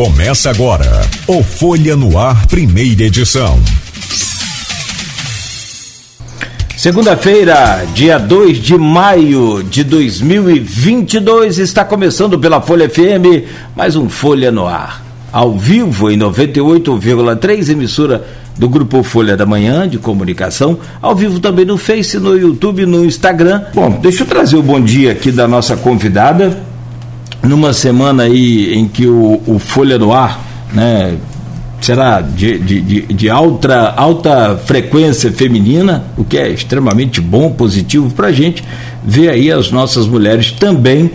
Começa agora o Folha no Ar, primeira edição. Segunda-feira, dia 2 de maio de 2022, está começando pela Folha FM mais um Folha no Ar. Ao vivo em 98,3, emissora do Grupo Folha da Manhã de Comunicação, ao vivo também no Face, no YouTube, no Instagram. Bom, deixa eu trazer o bom dia aqui da nossa convidada, numa semana aí em que o, o Folha no Ar, né, será de, de, de, de, alta, alta frequência feminina, o que é extremamente bom, positivo para a gente ver aí as nossas mulheres também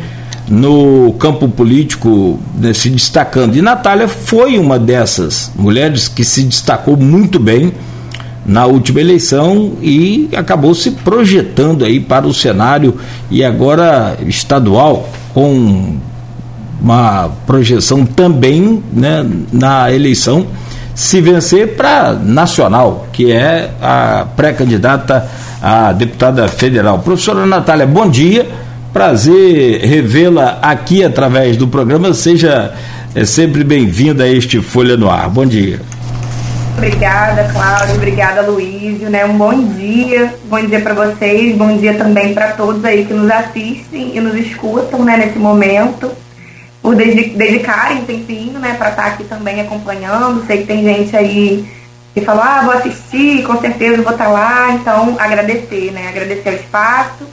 no campo político né, se destacando. E Natália foi uma dessas mulheres que se destacou muito bem na última eleição e acabou se projetando aí para o cenário e agora estadual com uma projeção também né, na eleição, se vencer para nacional, que é a pré-candidata a deputada federal. Professora Natália, bom dia. Prazer revê-la aqui através do programa. Seja é, sempre bem-vinda a este Folha no Ar. Bom dia. Obrigada, Cláudio. Obrigada, Luísio. Né? Um bom dia. Bom dia para vocês. Bom dia também para todos aí que nos assistem e nos escutam né, nesse momento por dedicarem um tempinho, né, para estar tá aqui também acompanhando. Sei que tem gente aí que falou, ah, vou assistir, com certeza vou estar tá lá. Então, agradecer, né, agradecer o espaço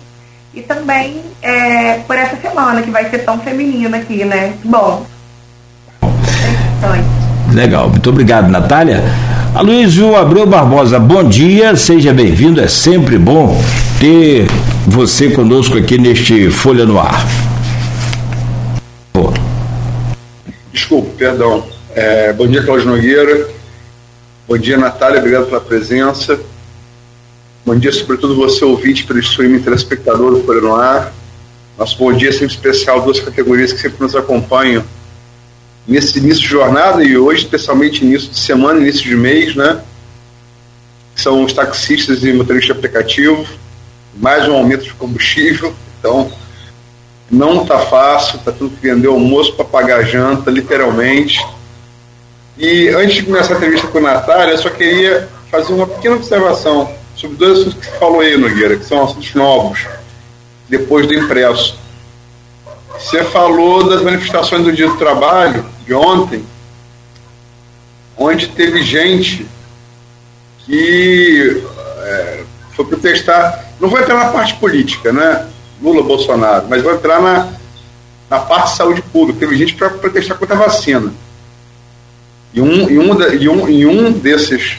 e também é, por essa semana que vai ser tão feminina aqui, né. Bom. Legal, muito obrigado, Natália. Aloysio Abreu Barbosa, bom dia, seja bem-vindo. É sempre bom ter você conosco aqui neste Folha no Ar. Desculpa, perdão. É, bom dia, Cláudio Nogueira. Bom dia, Natália. Obrigado pela presença. Bom dia, sobretudo, você ouvinte pelo streaming telespectador do Folha no Ar. Nosso bom dia é sempre especial, duas categorias que sempre nos acompanham nesse início de jornada e hoje, especialmente início de semana, início de mês, né? São os taxistas e motoristas de aplicativo. Mais um aumento de combustível. Então, não tá fácil, tá tudo que vender almoço para pagar a janta, literalmente. E antes de começar a entrevista com a Natália, eu só queria fazer uma pequena observação sobre dois assuntos que você falou aí, Nogueira, que são assuntos novos, depois do impresso. Você falou das manifestações do dia do trabalho, de ontem, onde teve gente que é, foi protestar. Não vou entrar na parte política, né? Lula, Bolsonaro, mas vou entrar na, na parte de saúde pública. Teve gente para protestar contra a vacina. E um, e um, e um, e um desses,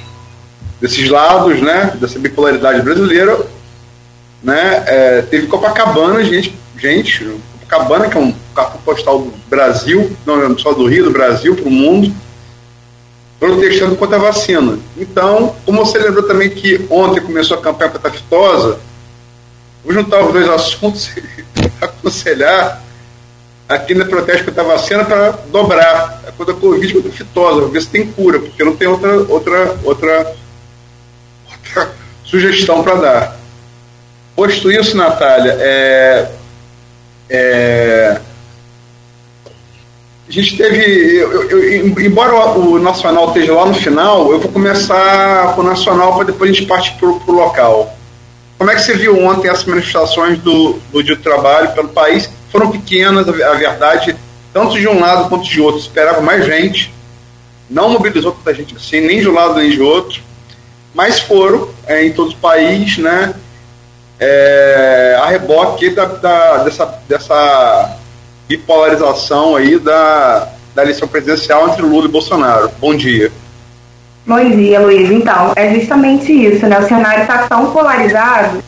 desses lados, né, dessa bipolaridade brasileira, né, é, teve Copacabana, gente, gente, Copacabana, que é um cartão postal do Brasil, não só do Rio, do Brasil, para o mundo, protestando contra a vacina. Então, como você lembrou também que ontem começou a campanha petafitosa, Vou juntar os dois assuntos e aconselhar aqui no protesto contra a vacina para dobrar a coisa da Covid a fitosa, ver se tem cura, porque não tem outra, outra, outra, outra sugestão para dar. Posto isso, Natália, é, é, a gente teve. Eu, eu, embora o, Nacional esteja lá no final, eu vou começar com o Nacional para depois a gente partir para o local. Como é que você viu ontem as manifestações do, do Dia do Trabalho pelo país? Foram pequenas, a verdade, tanto de um lado quanto de outro. Esperava mais gente, não mobilizou tanta gente assim, nem de um lado nem de outro, mas foram é, em todo o país, né? É, a reboque da, da, dessa, dessa bipolarização aí da, da eleição presidencial entre Lula e Bolsonaro. Bom dia. Bom dia, Luiz. Então, é justamente isso, né? O cenário está tão polarizado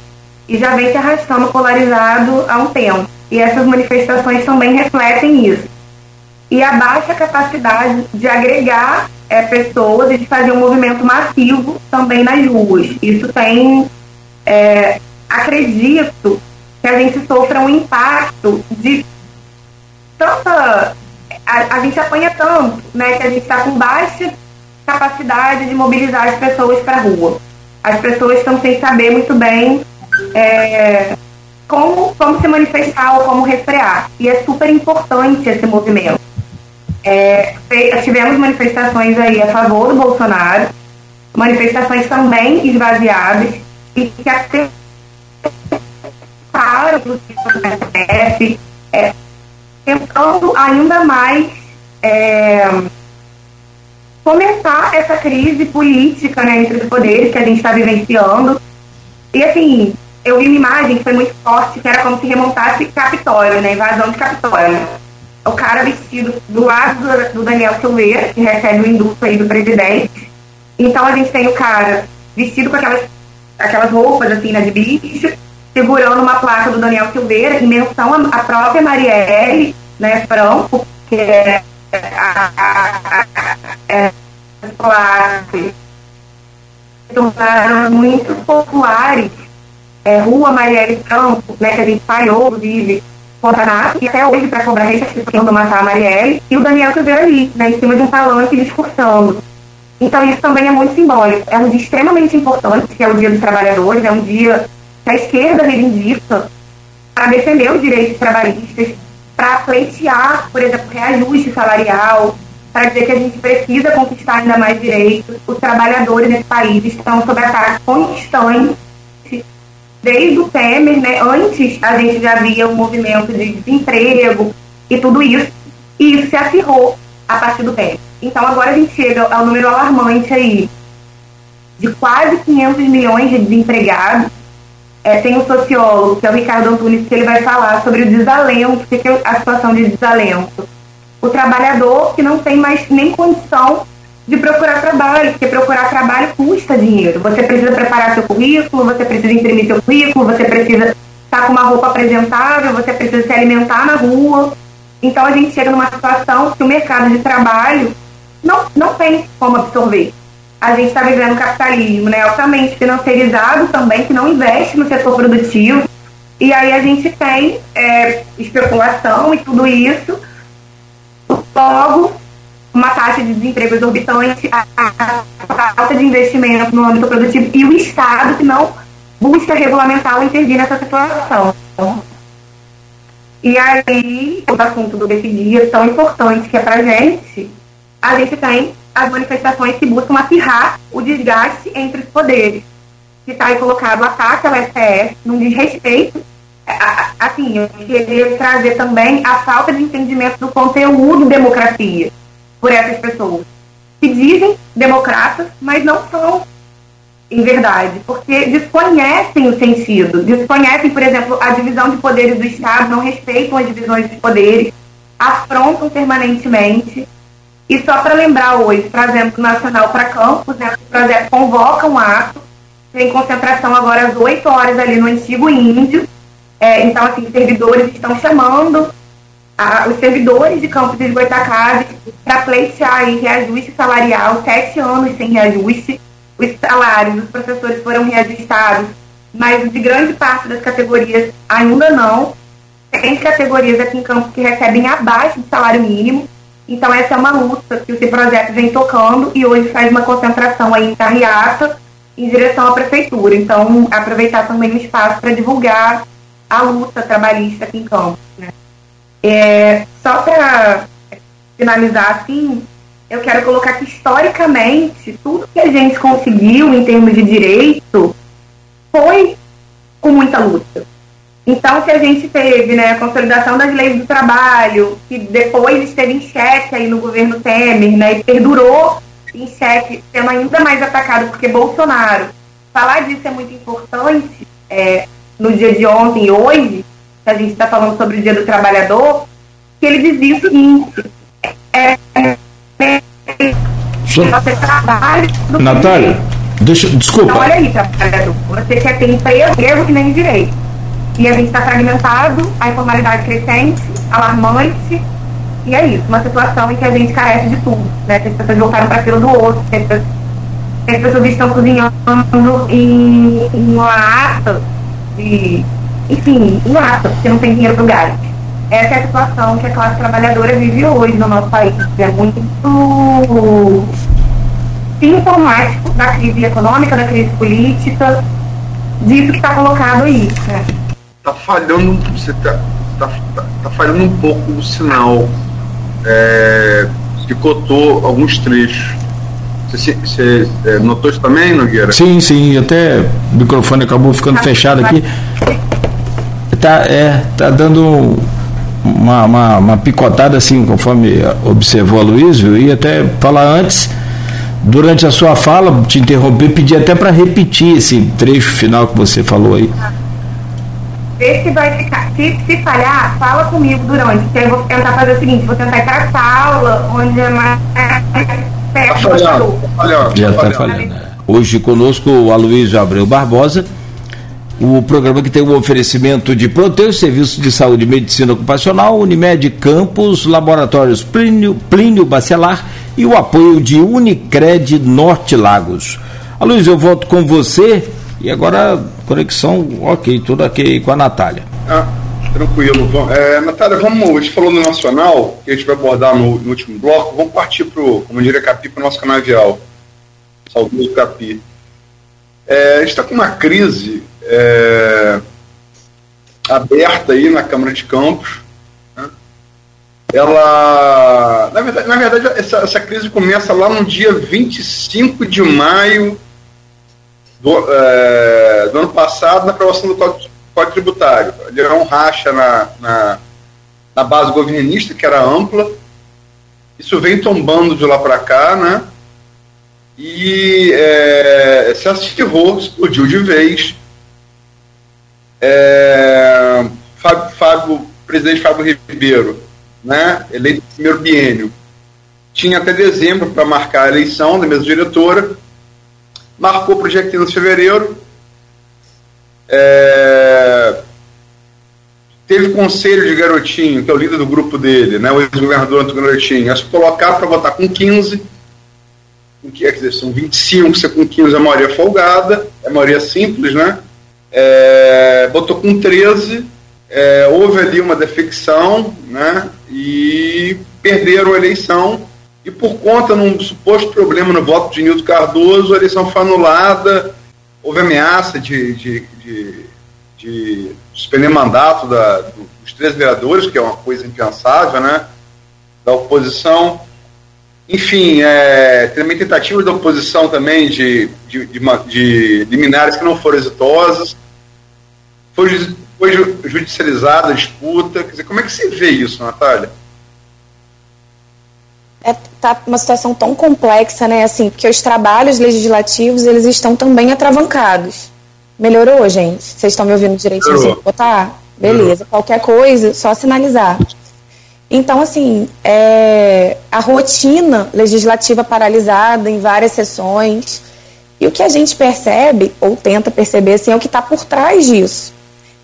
e já vem se arrastando polarizado há um tempo. E essas manifestações também refletem isso. E a baixa capacidade de agregar é, pessoas e de fazer um movimento massivo também nas ruas. Isso tem, é, acredito, que a gente sofra um impacto de tanta. A, a gente apanha tanto, né? Que a gente está com baixa capacidade de mobilizar as pessoas para a rua. As pessoas estão sem saber muito bem é, como, como se manifestar ou como refrear. E é super importante esse movimento. é, tivemos manifestações aí a favor do Bolsonaro, manifestações também esvaziadas e que até para o STF, é, tentando ainda mais é, começar essa crise política né, entre os poderes que a gente está vivenciando. E assim, eu vi uma imagem que foi muito forte, que era como se remontasse Capitólio, né? Invasão de Capitólio. O cara vestido do lado do, do Daniel Silveira, que recebe o indulto aí do presidente. Então a gente tem o cara vestido com aquelas, aquelas roupas assim, né, de bicho, segurando uma placa do Daniel Silveira, em menção à própria Marielle, né, Franco, que é a, a, a, é, placas tornaram muito populares é, Rua Marielle Franco, né, que a gente falhou, inclusive, Fontanato, e até hoje para cobrar restituição do matar a Marielle, e o Daniel Silveira ali, né, em cima de um palanque discursando. Então isso também é muito simbólico. É um dia extremamente importante, que é o Dia dos Trabalhadores, é um dia que a esquerda reivindica para defender os direitos trabalhistas, para pleitear, por exemplo, reajuste salarial, para dizer que a gente precisa conquistar ainda mais direitos. Os trabalhadores nesse país estão sob ataque constante desde o Temer, né? Antes a gente já via um movimento de desemprego e tudo isso, e isso se acirrou a partir do Temer. Então agora a gente chega ao número alarmante aí de quase 500 milhões de desempregados. É, tem um sociólogo, que é o Ricardo Antunes, que ele vai falar sobre o desalento, o que é a situação de desalento. O trabalhador que não tem mais nem condição de procurar trabalho, porque procurar trabalho custa dinheiro. Você precisa preparar seu currículo, você precisa imprimir seu currículo, você precisa estar com uma roupa apresentável, você precisa se alimentar na rua. Então a gente chega numa situação que o mercado de trabalho não, não tem como absorver. A gente está vivendo um capitalismo né, altamente financiarizado também, que não investe no setor produtivo. E aí a gente tem é, especulação e tudo isso. Logo, uma taxa de desemprego exorbitante, a, falta de investimento no âmbito produtivo e o Estado que não busca regulamentar ou intervir nessa situação. E aí, o assunto do desse dia tão importante que é para gente, a gente tem as manifestações que buscam acirrar o desgaste entre os poderes. Que está aí colocado o ataque ao STF, num desrespeito. Assim, eu queria trazer também a falta de entendimento do conteúdo democracia por essas pessoas que dizem democratas, mas não são em verdade, porque desconhecem o sentido, desconhecem, por exemplo, a divisão de poderes do Estado, não respeitam as divisões de poderes, afrontam permanentemente. E só para lembrar hoje, trazendo o Nacional para Campos, né, o projeto convoca um ato, tem concentração agora às 8 horas ali no antigo Índio. É, então, assim, servidores estão chamando a, os servidores de campos de Goitacazes para pleitear aí reajuste salarial, sete anos sem reajuste. Os salários dos professores foram reajustados, mas de grande parte das categorias ainda não. Tem categorias aqui em Campos que recebem abaixo do salário mínimo. Então essa é uma luta que esse projeto vem tocando e hoje faz uma concentração aí em Carriata em direção à prefeitura. Então aproveitar também o espaço para divulgar a luta trabalhista aqui em Campos. Né? É, só para finalizar assim, eu quero colocar que historicamente tudo que a gente conseguiu em termos de direito foi com muita luta. Então, se a gente teve né, a consolidação das leis do trabalho, que depois esteve em xeque aí no governo Temer, né, e perdurou em xeque, sendo ainda mais atacado porque Bolsonaro. Falar disso é muito importante é, no dia de ontem e hoje, que a gente está falando sobre o Dia do Trabalhador, que ele dizia o seguinte: é, é, é, você trabalha. Natália, deixa, desculpa. Então, olha aí, trabalhador. Você quer ter emprego, que nem direito. E a gente está fragmentado, a informalidade crescente, alarmante. E é isso, uma situação em que a gente carece de tudo. Né? Que as pessoas voltaram para a fila do outro, que as pessoas estão cozinhando em, em uma ata de enfim, ato, porque não tem dinheiro para gás. Essa é a situação que a classe trabalhadora vive hoje no nosso país. É muito sintomático da crise econômica, da crise política, disso que está colocado aí. Está falhando, você está tá, tá, tá, falhando um pouco o sinal. é, picotou alguns trechos. Você, é, notou isso também, Nogueira? Sim, sim, até o microfone acabou ficando fechado aqui. Tá, é, tá dando uma, uma, uma picotada assim, conforme observou a Luiz, eu ia até falar antes, durante a sua fala, te interromper, pedir até para repetir esse trecho final que você falou aí. Vê se vai ficar. Se, se falhar, fala comigo durante. Que eu vou tentar fazer o seguinte, vou tentar ir para a sala, onde é mais tá falhando, falhando, Já está falhando. Hoje conosco o Aloysio Abreu Barbosa, o programa que tem o um oferecimento de Proteus, Serviço de Saúde e Medicina Ocupacional, Unimed Campos, Laboratórios Plínio, Plínio Bacelar e o apoio de Unicred Norte Lagos. Aloysio, eu volto com você e agora conexão ok, tudo ok com a Natália. Ah, tranquilo. É, Natália, vamos, a gente falou no Nacional, que a gente vai abordar no, no último bloco, vamos partir para o, como diria Capi, para o nosso canavial. Saudoso Capi. É, a gente está com uma crise é, aberta aí na Câmara de Campos. Né? Ela, na verdade, na verdade essa, essa, crise começa lá no dia 25 de maio do, é, do ano passado, na aprovação do Código, Código Tributário. Ele era um racha na, na, na base governista, que era ampla. Isso vem tombando de lá para cá, né? E é, se acirrou, explodiu de vez é, Fábio, Fábio, presidente Fábio Ribeiro, né, eleito no primeiro biênio, tinha até dezembro para marcar a eleição da mesa diretora, marcou para o dia 15 de fevereiro, é, teve conselho de Garotinho, que é o líder do grupo dele, né, o ex-governador Antônio Garotinho, a se colocar para votar com 15, com que, quer dizer, são 25, você com 15 é a maioria folgada, é a maioria simples, né? é, botou com 13, é, houve ali uma defecção, né, e perderam a eleição, e por conta de um suposto problema no voto de Nildo Cardoso, a eleição foi anulada, houve ameaça de, de, de, de suspender mandato da, dos três vereadores, que é uma coisa impensável, né, da oposição, enfim, é, também tentativas da oposição também de, de, de, de, de que não foram exitosas. Foi, foi judicializada a disputa. Quer dizer, como é que você vê isso, Natália? É, tá uma situação tão complexa, né? Assim, porque os trabalhos legislativos eles estão também atravancados. Melhorou, gente? Vocês estão me ouvindo direitinho? Melhorou. Botar? Beleza. Melhorou. Qualquer coisa, só sinalizar. Então, assim, é, a rotina legislativa paralisada em várias sessões. E o que a gente percebe, ou tenta perceber, assim, é o que está por trás disso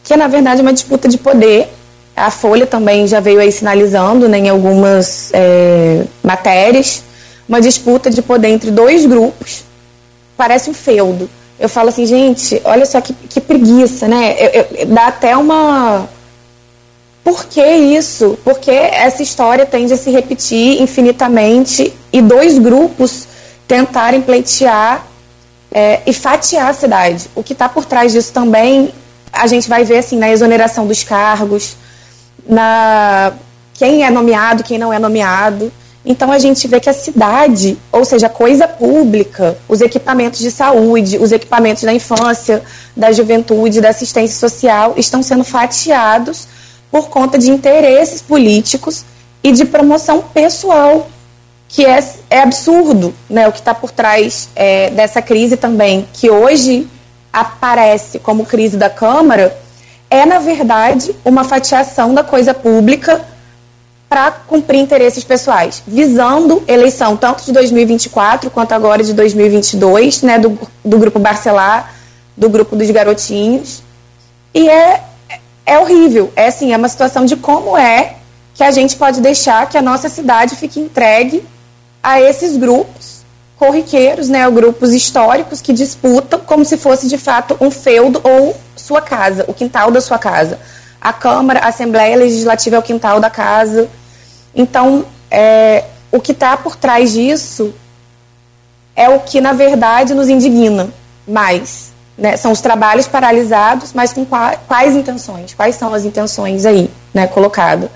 que é na verdade uma disputa de poder. A Folha também já veio aí sinalizando né, em algumas é, matérias uma disputa de poder entre dois grupos. Parece um feudo. Eu falo assim, gente, olha só que, que preguiça, né? Eu, eu, dá até uma. Por que isso? Porque essa história tende a se repetir infinitamente e dois grupos tentarem pleitear é, e fatiar a cidade. O que está por trás disso também a gente vai ver assim na exoneração dos cargos, na quem é nomeado, quem não é nomeado. Então a gente vê que a cidade, ou seja, a coisa pública, os equipamentos de saúde, os equipamentos da infância, da juventude, da assistência social, estão sendo fatiados por conta de interesses políticos e de promoção pessoal, que é, é absurdo, né? O que está por trás é, dessa crise também, que hoje aparece como crise da Câmara é, na verdade, uma fatiação da coisa pública para cumprir interesses pessoais, visando eleição tanto de 2024 quanto agora de 2022, né, do, do grupo Barcelar, do grupo dos garotinhos. E é, é horrível. É assim, é uma situação de como é que a gente pode deixar que a nossa cidade fique entregue a esses grupos corriqueiros, né, grupos históricos que disputam como se fosse de fato um feudo ou sua casa, o quintal da sua casa. A Câmara, a Assembleia Legislativa é o quintal da casa. Então, é, o que está por trás disso é o que, na verdade, nos indigna mais. Né? São os trabalhos paralisados, mas com quais, intenções? Quais são as intenções aí, né, colocado?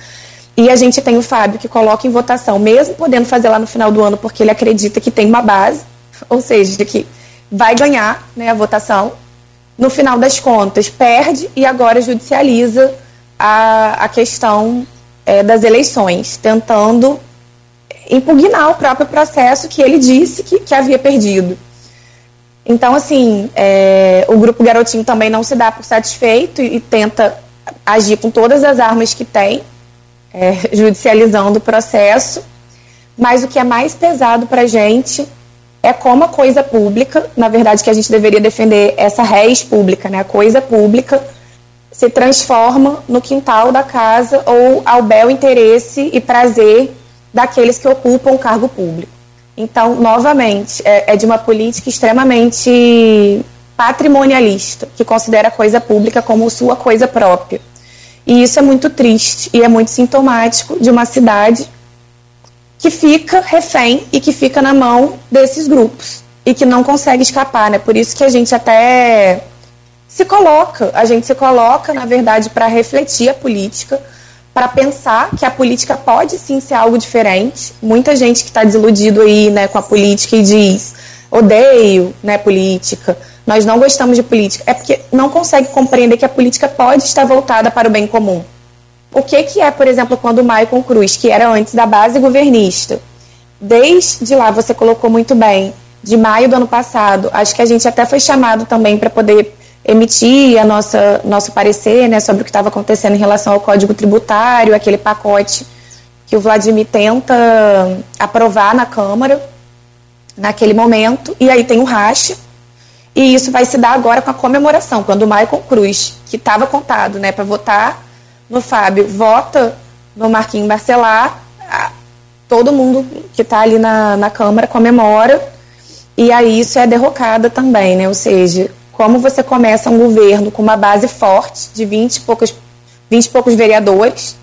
E a gente tem o Fábio que coloca em votação, mesmo podendo fazer lá no final do ano, porque ele acredita que tem uma base, ou seja, que vai ganhar né, a votação. No final das contas, perde e agora judicializa a, a questão é, das eleições, tentando impugnar o próprio processo que ele disse que, que havia perdido. Então, assim, é, o grupo Garotinho também não se dá por satisfeito e, e tenta agir com todas as armas que tem, é, judicializando o processo. Mas o que é mais pesado para a gente é como a coisa pública, na verdade, que a gente deveria defender essa res pública, né? A coisa pública se transforma no quintal da casa ou ao bel interesse e prazer daqueles que ocupam o cargo público. Então, novamente, é, é de uma política extremamente patrimonialista, que considera a coisa pública como sua coisa própria. E isso é muito triste e é muito sintomático de uma cidade que fica refém e que fica na mão desses grupos e que não consegue escapar, né? Por isso que a gente até se coloca, a gente se coloca, na verdade, para refletir a política, para pensar que a política pode sim ser algo diferente. Muita gente que está desiludido aí, né, com a política e diz odeio, né, política. Nós não gostamos de política. É porque não consegue compreender que a política pode estar voltada para o bem comum. O que, que é, por exemplo, quando o Maicon Cruz, que era antes da base governista, desde lá você colocou muito bem, de maio do ano passado, acho que a gente até foi chamado também para poder emitir a nossa nosso parecer né, sobre o que estava acontecendo em relação ao Código Tributário, aquele pacote que o Vladimir tenta aprovar na Câmara naquele momento, e aí tem o racha, e isso vai se dar agora com a comemoração, quando o Michael Cruz, que estava contado né, para votar no Fábio, vota no Marquinhos Barcelar, todo mundo que está ali na, na Câmara comemora, e aí isso é derrocada também, né? Ou seja, como você começa um governo com uma base forte de 20 e poucos, 20 e poucos vereadores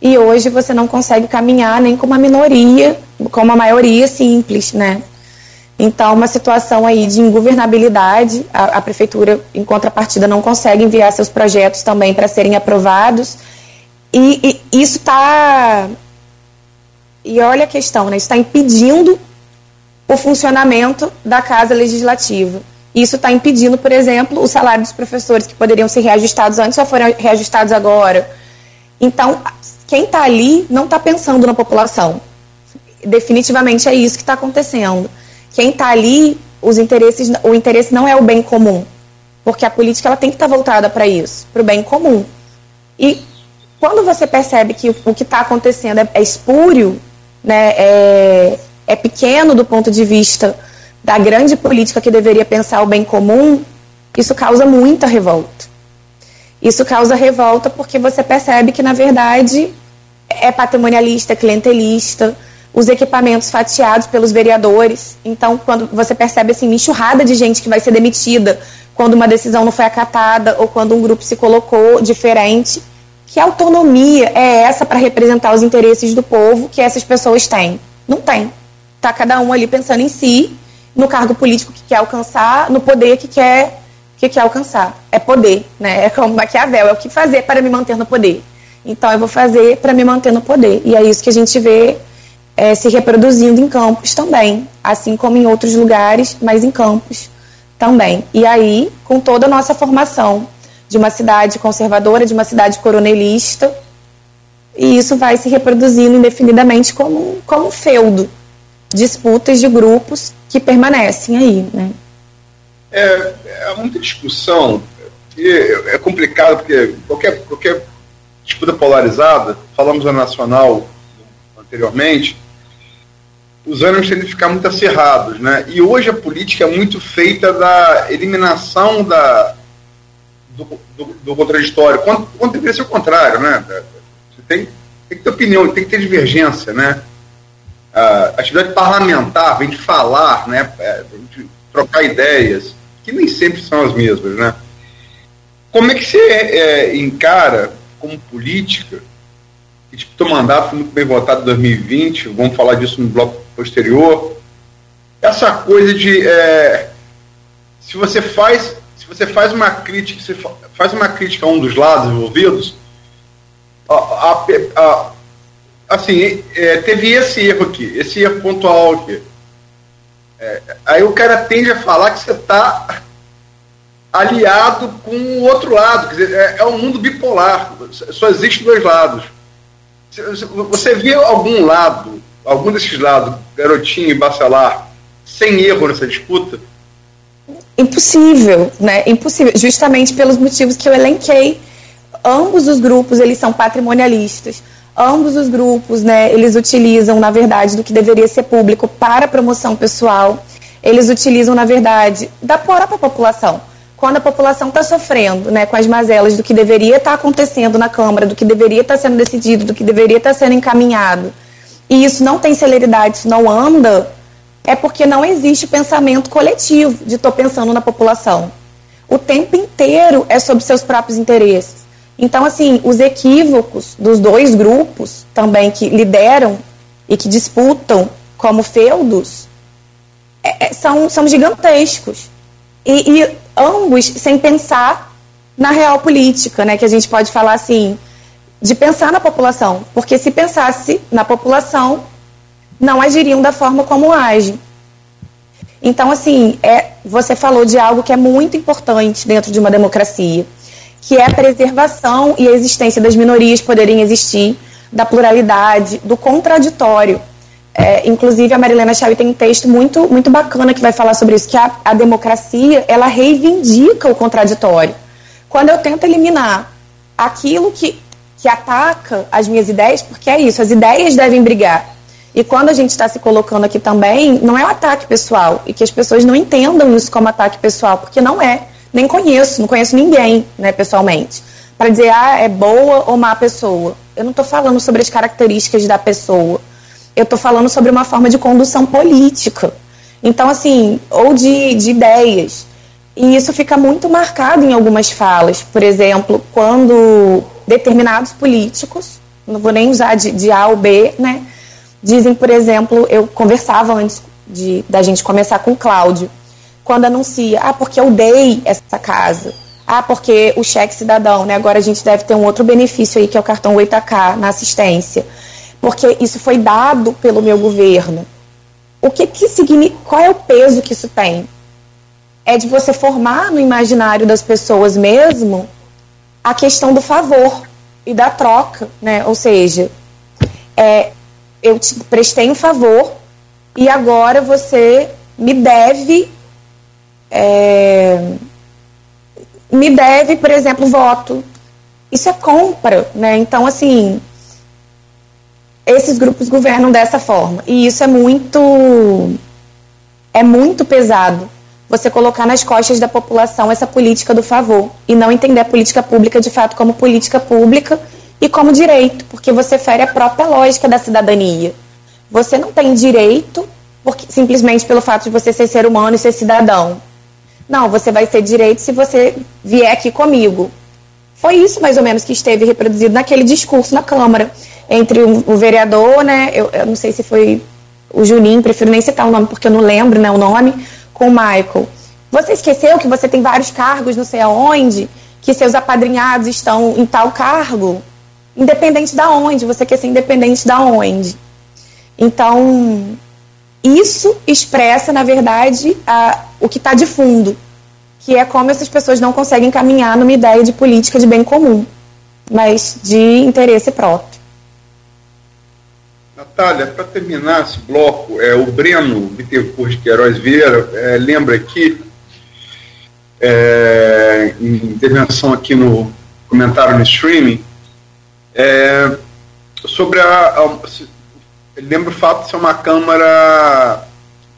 e hoje você não consegue caminhar nem com uma minoria, com uma maioria simples, né? Então, uma situação aí de ingovernabilidade, a, a prefeitura, em contrapartida, não consegue enviar seus projetos também para serem aprovados. E, e isso está. E olha a questão, né? Está impedindo o funcionamento da Casa Legislativa. Isso está impedindo, por exemplo, o salário dos professores que poderiam ser reajustados antes só foram reajustados agora. Então, quem está ali não está pensando na população. Definitivamente é isso que está acontecendo. Quem está ali, os interesses, o interesse não é o bem comum, porque a política ela tem que estar tá voltada para isso, para o bem comum. E quando você percebe que o que está acontecendo é, é espúrio, né, é, é pequeno do ponto de vista da grande política que deveria pensar o bem comum, isso causa muita revolta. Isso causa revolta porque você percebe que, na verdade, é patrimonialista, clientelista, os equipamentos fatiados pelos vereadores. Então, quando você percebe assim, uma enxurrada de gente que vai ser demitida quando uma decisão não foi acatada ou quando um grupo se colocou diferente, que autonomia é essa para representar os interesses do povo que essas pessoas têm? Não tem. Está cada um ali pensando em si no cargo político que quer alcançar, no poder que quer que quer alcançar. É poder, né? É como Maquiavel, é o que fazer para me manter no poder. Então eu vou fazer para me manter no poder. E é isso que a gente vê é, se reproduzindo em campos também, assim como em outros lugares, mas em campos também. E aí, com toda a nossa formação de uma cidade conservadora, de uma cidade coronelista, e isso vai se reproduzindo indefinidamente como, como feudo, disputas de grupos que permanecem aí, né? É, é muita discussão é complicado porque qualquer, qualquer disputa polarizada, falamos da nacional anteriormente, os ânimos tendem a ficar muito acirrados, né? E hoje a política é muito feita da eliminação da, do, do, do contraditório, quando, quando deveria ser o contrário, né? Você tem, tem que ter opinião, tem que ter divergência, né? A atividade parlamentar vem de falar, né, é, de trocar ideias, que nem sempre são as mesmas, né? Como é que você é, encara como política, que tipo, teu mandato foi muito bem votado em 2020, vamos falar disso no bloco posterior, essa coisa de é, se você faz se você faz uma crítica, você faz uma crítica a um dos lados envolvidos, a, a, a assim, é, teve esse erro aqui, esse erro pontual aqui. É, aí o cara tende a falar que você está aliado com o outro lado. Quer dizer, é, é um mundo bipolar, só existe dois lados. Você vê algum lado, algum desses lados, garotinho e bacelar, sem erro nessa disputa? Impossível, né? Impossível, justamente pelos motivos que eu elenquei. Ambos os grupos, eles são patrimonialistas. Ambos os grupos, né, eles utilizam, na verdade, do que deveria ser público para promoção pessoal. Eles utilizam, na verdade, da própria população quando a população está sofrendo né, com as mazelas do que deveria estar tá acontecendo na Câmara, do que deveria estar tá sendo decidido, do que deveria estar tá sendo encaminhado, e isso não tem celeridade, isso não anda, é porque não existe pensamento coletivo de estou pensando na população. O tempo inteiro é sobre seus próprios interesses. Então, assim, os equívocos dos dois grupos também que lideram e que disputam como feudos é, é são, são gigantescos. E, e ambos sem pensar na real política, né? Que a gente pode falar assim, de pensar na população. Porque se pensasse na população, não agiriam da forma como agem. Então, assim, é, você falou de algo que é muito importante dentro de uma democracia, que é a preservação e a existência das minorias poderem existir, da pluralidade, do contraditório. É, inclusive, a Marilena Chave tem um texto muito, muito bacana que vai falar sobre isso, que a, a democracia, ela reivindica o contraditório. Quando eu tento eliminar aquilo que, que ataca as minhas ideias, porque é isso, as ideias devem brigar. E quando a gente está se colocando aqui também, não é um ataque pessoal, e que as pessoas não entendam isso como ataque pessoal, porque não é. Nem conheço, não conheço ninguém, né, pessoalmente. Para dizer, ah, é boa ou má pessoa. Eu não estou falando sobre as características da pessoa eu estou falando sobre uma forma de condução política. Então, assim, ou de, de ideias. E isso fica muito marcado em algumas falas. Por exemplo, quando determinados políticos, não vou nem usar de, de A ou B, né? Dizem, por exemplo, eu conversava antes de, da gente começar com o Cláudio, quando anuncia, ah, porque eu dei essa casa. Ah, porque o cheque cidadão, né? Agora a gente deve ter um outro benefício aí, que é o cartão 8K na assistência porque isso foi dado pelo meu governo. O que, que significa, qual é o peso que isso tem? É de você formar no imaginário das pessoas mesmo a questão do favor e da troca, né? Ou seja, é, eu te prestei um favor e agora você me deve é, me deve, por exemplo, voto. Isso é compra, né? Então, assim, esses grupos governam dessa forma. E isso é muito é muito pesado. Você colocar nas costas da população essa política do favor e não entender a política pública de fato como política pública e como direito, porque você fere a própria lógica da cidadania. Você não tem direito porque, simplesmente pelo fato de você ser ser humano e ser cidadão. Não, você vai ter direito se você vier aqui comigo. Foi isso mais ou menos que esteve reproduzido naquele discurso na Câmara entre o, vereador, né? Eu, eu, não sei se foi o Juninho, prefiro nem citar o nome porque eu não lembro né, o nome, com o Michael. Você esqueceu que você tem vários cargos, não sei aonde, que seus apadrinhados estão em tal cargo? Independente da onde, você quer ser independente da onde. Então, isso expressa, na verdade, a, o que está de fundo, que é como essas pessoas não conseguem caminhar numa ideia de política de bem comum, mas de interesse próprio. Natália, para terminar esse bloco, é, o Breno Bittencourt de Queiroz Vieira é, lembra aqui, é, em intervenção aqui no comentário no streaming, é, sobre a, a, lembra o fato de ser uma Câmara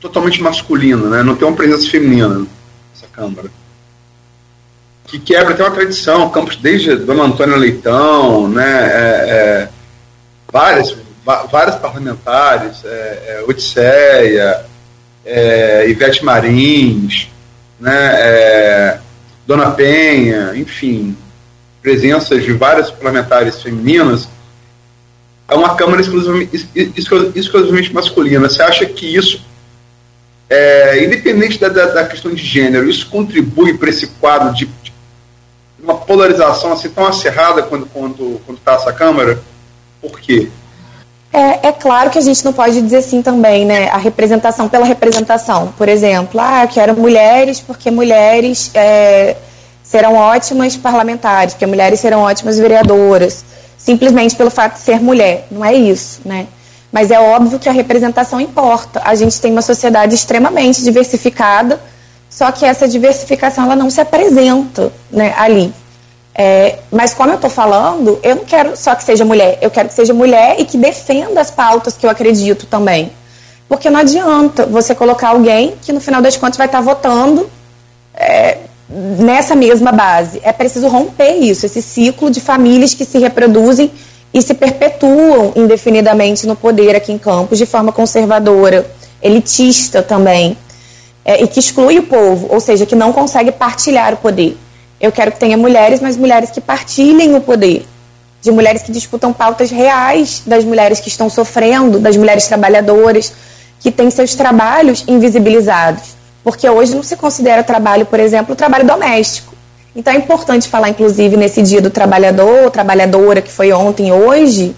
totalmente masculina, né? não tem uma presença feminina essa Câmara. Que quebra até uma tradição, campos desde Dona Antônia Leitão, né? É, é, várias vários parlamentares, é, é, Odisseia, é, Ivete Marins, né, é, Dona Penha, enfim, presenças de várias parlamentares femininas, é uma Câmara exclusivamente, exclusivamente masculina. Você acha que isso, é, independente da, da, da, questão de gênero, isso contribui para esse quadro de, de, uma polarização assim tão acerrada quando está quando, quando tá essa Câmara? Por quê? É, é, claro que a gente não pode dizer assim também, né? A representação pela representação. Por exemplo, ah, eu quero mulheres porque mulheres é, serão ótimas parlamentares, porque mulheres serão ótimas vereadoras, simplesmente pelo fato de ser mulher. Não é isso, né? Mas é óbvio que a representação importa. A gente tem uma sociedade extremamente diversificada, só que essa diversificação ela não se apresenta né, ali. É, mas como eu estou falando, eu não quero só que seja mulher, eu quero que seja mulher e que defenda as pautas que eu acredito também. Porque não adianta você colocar alguém que no final das contas vai estar tá votando é, nessa mesma base. É preciso romper isso, esse ciclo de famílias que se reproduzem e se perpetuam indefinidamente no poder aqui em Campos de forma conservadora, elitista também, é, e que exclui o povo, ou seja, que não consegue partilhar o poder. Eu quero que tenha mulheres, mas mulheres que partilhem o poder. De mulheres que disputam pautas reais das mulheres que estão sofrendo, das mulheres trabalhadoras, que têm seus trabalhos invisibilizados. Porque hoje não se considera trabalho, por exemplo, trabalho doméstico. Então é importante falar, inclusive, nesse dia do trabalhador, trabalhadora, que foi ontem hoje,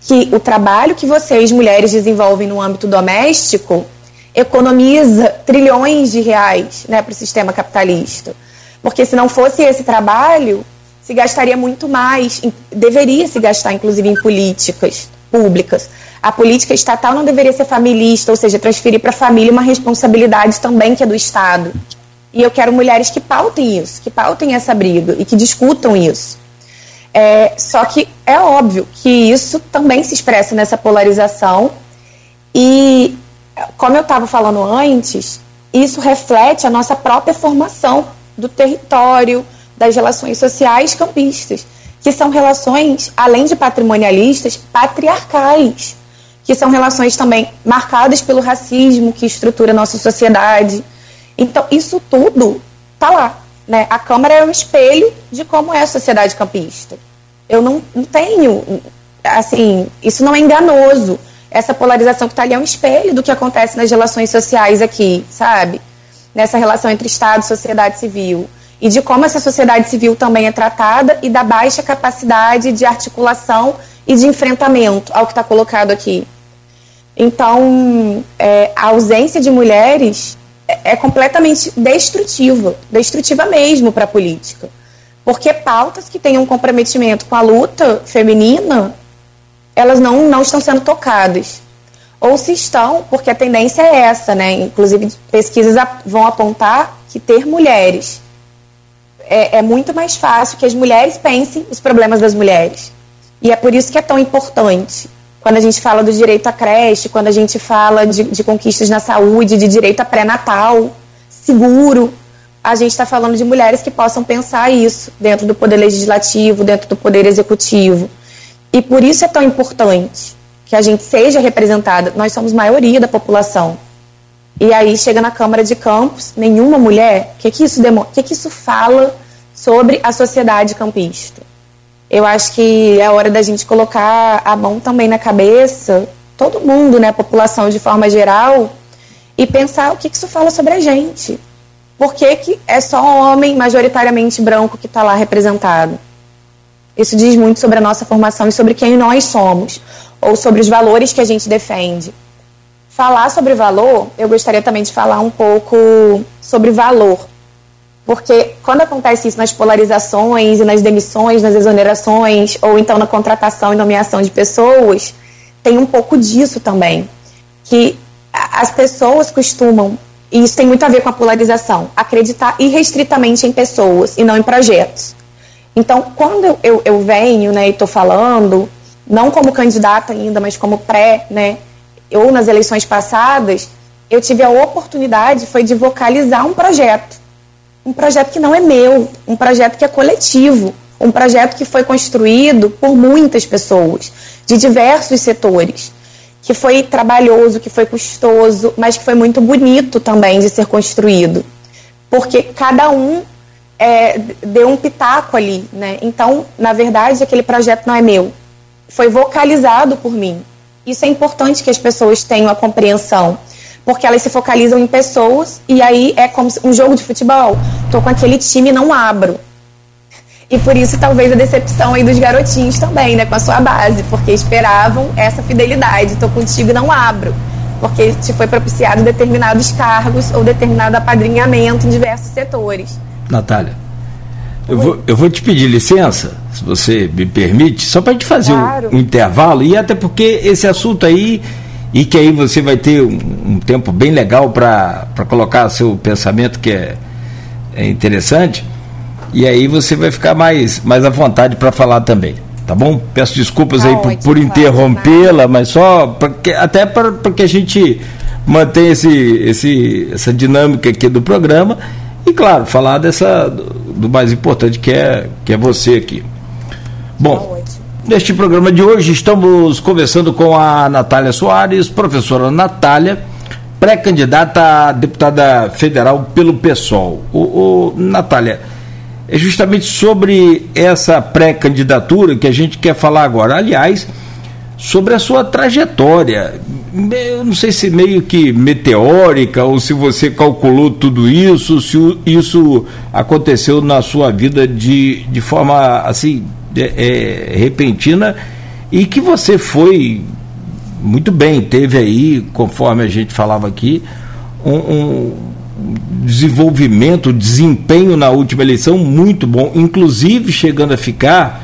que o trabalho que vocês, mulheres, desenvolvem no âmbito doméstico economiza trilhões de reais né, para o sistema capitalista. Porque se não fosse esse trabalho, se gastaria muito mais, deveria se gastar, inclusive, em políticas públicas. A política estatal não deveria ser familista, ou seja, transferir para a família uma responsabilidade também que é do Estado. E eu quero mulheres que pautem isso, que pautem essa briga e que discutam isso. É, só que é óbvio que isso também se expressa nessa polarização. E, como eu estava falando antes, isso reflete a nossa própria formação do território, das relações sociais campistas, que são relações, além de patrimonialistas, patriarcais, que são relações também marcadas pelo racismo que estrutura a nossa sociedade. Então, isso tudo está lá. Né? A Câmara é um espelho de como é a sociedade campista. Eu não, tenho, assim, isso não é enganoso. Essa polarização que está ali é um espelho do que acontece nas relações sociais aqui, sabe? nessa relação entre Estado e sociedade civil e de como essa sociedade civil também é tratada e da baixa capacidade de articulação e de enfrentamento ao que está colocado aqui. Então, é, a ausência de mulheres é, é completamente destrutiva, destrutiva mesmo para a política. Porque pautas que tenham um comprometimento com a luta feminina, elas não, não estão sendo tocadas ou se estão, porque a tendência é essa, né? Inclusive, pesquisas vão apontar que ter mulheres é, é, muito mais fácil que as mulheres pensem os problemas das mulheres. E é por isso que é tão importante. Quando a gente fala do direito à creche, quando a gente fala de, de conquistas na saúde, de direito a pré-natal, seguro, a gente está falando de mulheres que possam pensar isso dentro do poder legislativo, dentro do poder executivo. E por isso é tão importante que a gente seja representada. Nós somos maioria da população. E aí chega na Câmara de Campos, nenhuma mulher. O que, que, isso que, que isso fala sobre a sociedade campista? Eu acho que é hora da gente colocar a mão também na cabeça, todo mundo, né, a população de forma geral, e pensar o que, que isso fala sobre a gente. Por que, que é só um homem majoritariamente branco que está lá representado? Isso diz muito sobre a nossa formação e sobre quem nós somos ou sobre os valores que a gente defende. Falar sobre valor, eu gostaria também de falar um pouco sobre valor. Porque quando acontece isso nas polarizações e nas demissões, nas exonerações, ou então na contratação e nomeação de pessoas, tem um pouco disso também. Que as pessoas costumam, e isso tem muito a ver com a polarização, acreditar irrestritamente em pessoas e não em projetos. Então, quando eu, eu, venho né, e estou falando, não como candidata ainda, mas como pré, né, ou nas eleições passadas, eu tive a oportunidade foi de vocalizar um projeto. Um projeto que não é meu, um projeto que é coletivo, um projeto que foi construído por muitas pessoas, de diversos setores, que foi trabalhoso, que foi custoso, mas que foi muito bonito também de ser construído. Porque cada um é, deu um pitaco ali, né? Então, na verdade, aquele projeto não é meu, foi vocalizado por mim. Isso é importante que as pessoas tenham a compreensão, porque elas se focalizam em pessoas e aí é como um jogo de futebol. Estou com aquele time e não abro. E por isso talvez a decepção aí dos garotinhos também, né, com a sua base, porque esperavam essa fidelidade. Tô contigo e não abro, porque te foi propiciado determinados cargos ou determinado apadrinhamento em diversos setores. Natália, eu vou, eu vou te pedir licença, se você me permite, só para a gente fazer claro. um, um intervalo, e até porque esse assunto aí e que aí você vai ter um, um tempo bem legal para colocar seu pensamento que é, é interessante e aí você vai ficar mais, mais à vontade para falar também. Tá bom? Peço desculpas tá aí por, por interrompê-la, mas só porque, até para que a gente mantenha esse, esse, essa dinâmica aqui do programa e, claro, falar dessa, do, mais importante que é, que é você aqui. Bom, tá neste programa de hoje estamos conversando com a Natália Soares, professora Natália, pré-candidata a deputada federal pelo PSOL. O, o Natália, é justamente sobre essa pré-candidatura que a gente quer falar agora. Aliás, sobre a sua trajetória. Eu não sei se meio que meteórica ou se você calculou tudo isso, se isso aconteceu na sua vida de, de forma assim é, é, repentina e que você foi muito bem, teve aí, conforme a gente falava aqui, um, um desenvolvimento, desempenho na última eleição muito bom, inclusive chegando a ficar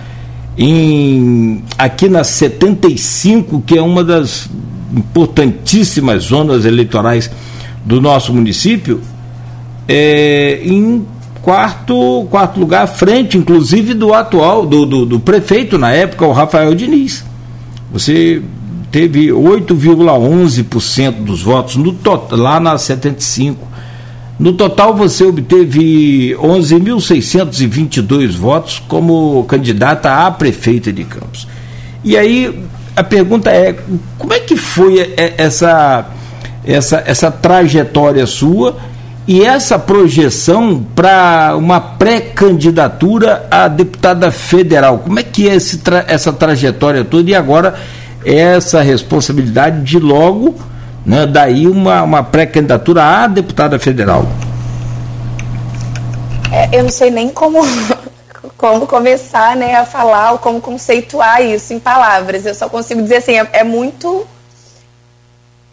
em aqui na 75, que é uma das importantíssimas zonas eleitorais do nosso município, é, em quarto, quarto lugar, frente, inclusive, do atual, do, do, do prefeito na época, o Rafael Diniz. Você teve 8,11% dos votos no lá na 75. No total, você obteve 11.622 votos como candidata a prefeita de Campos. E aí a pergunta é: como é que foi essa, essa, essa trajetória sua e essa projeção para uma pré-candidatura a deputada federal? Como é que é esse, essa trajetória toda e agora essa responsabilidade de logo né, daí uma, uma pré-candidatura a deputada federal. É, eu não sei nem como, como começar né, a falar ou como conceituar isso em palavras. Eu só consigo dizer assim, é, é muito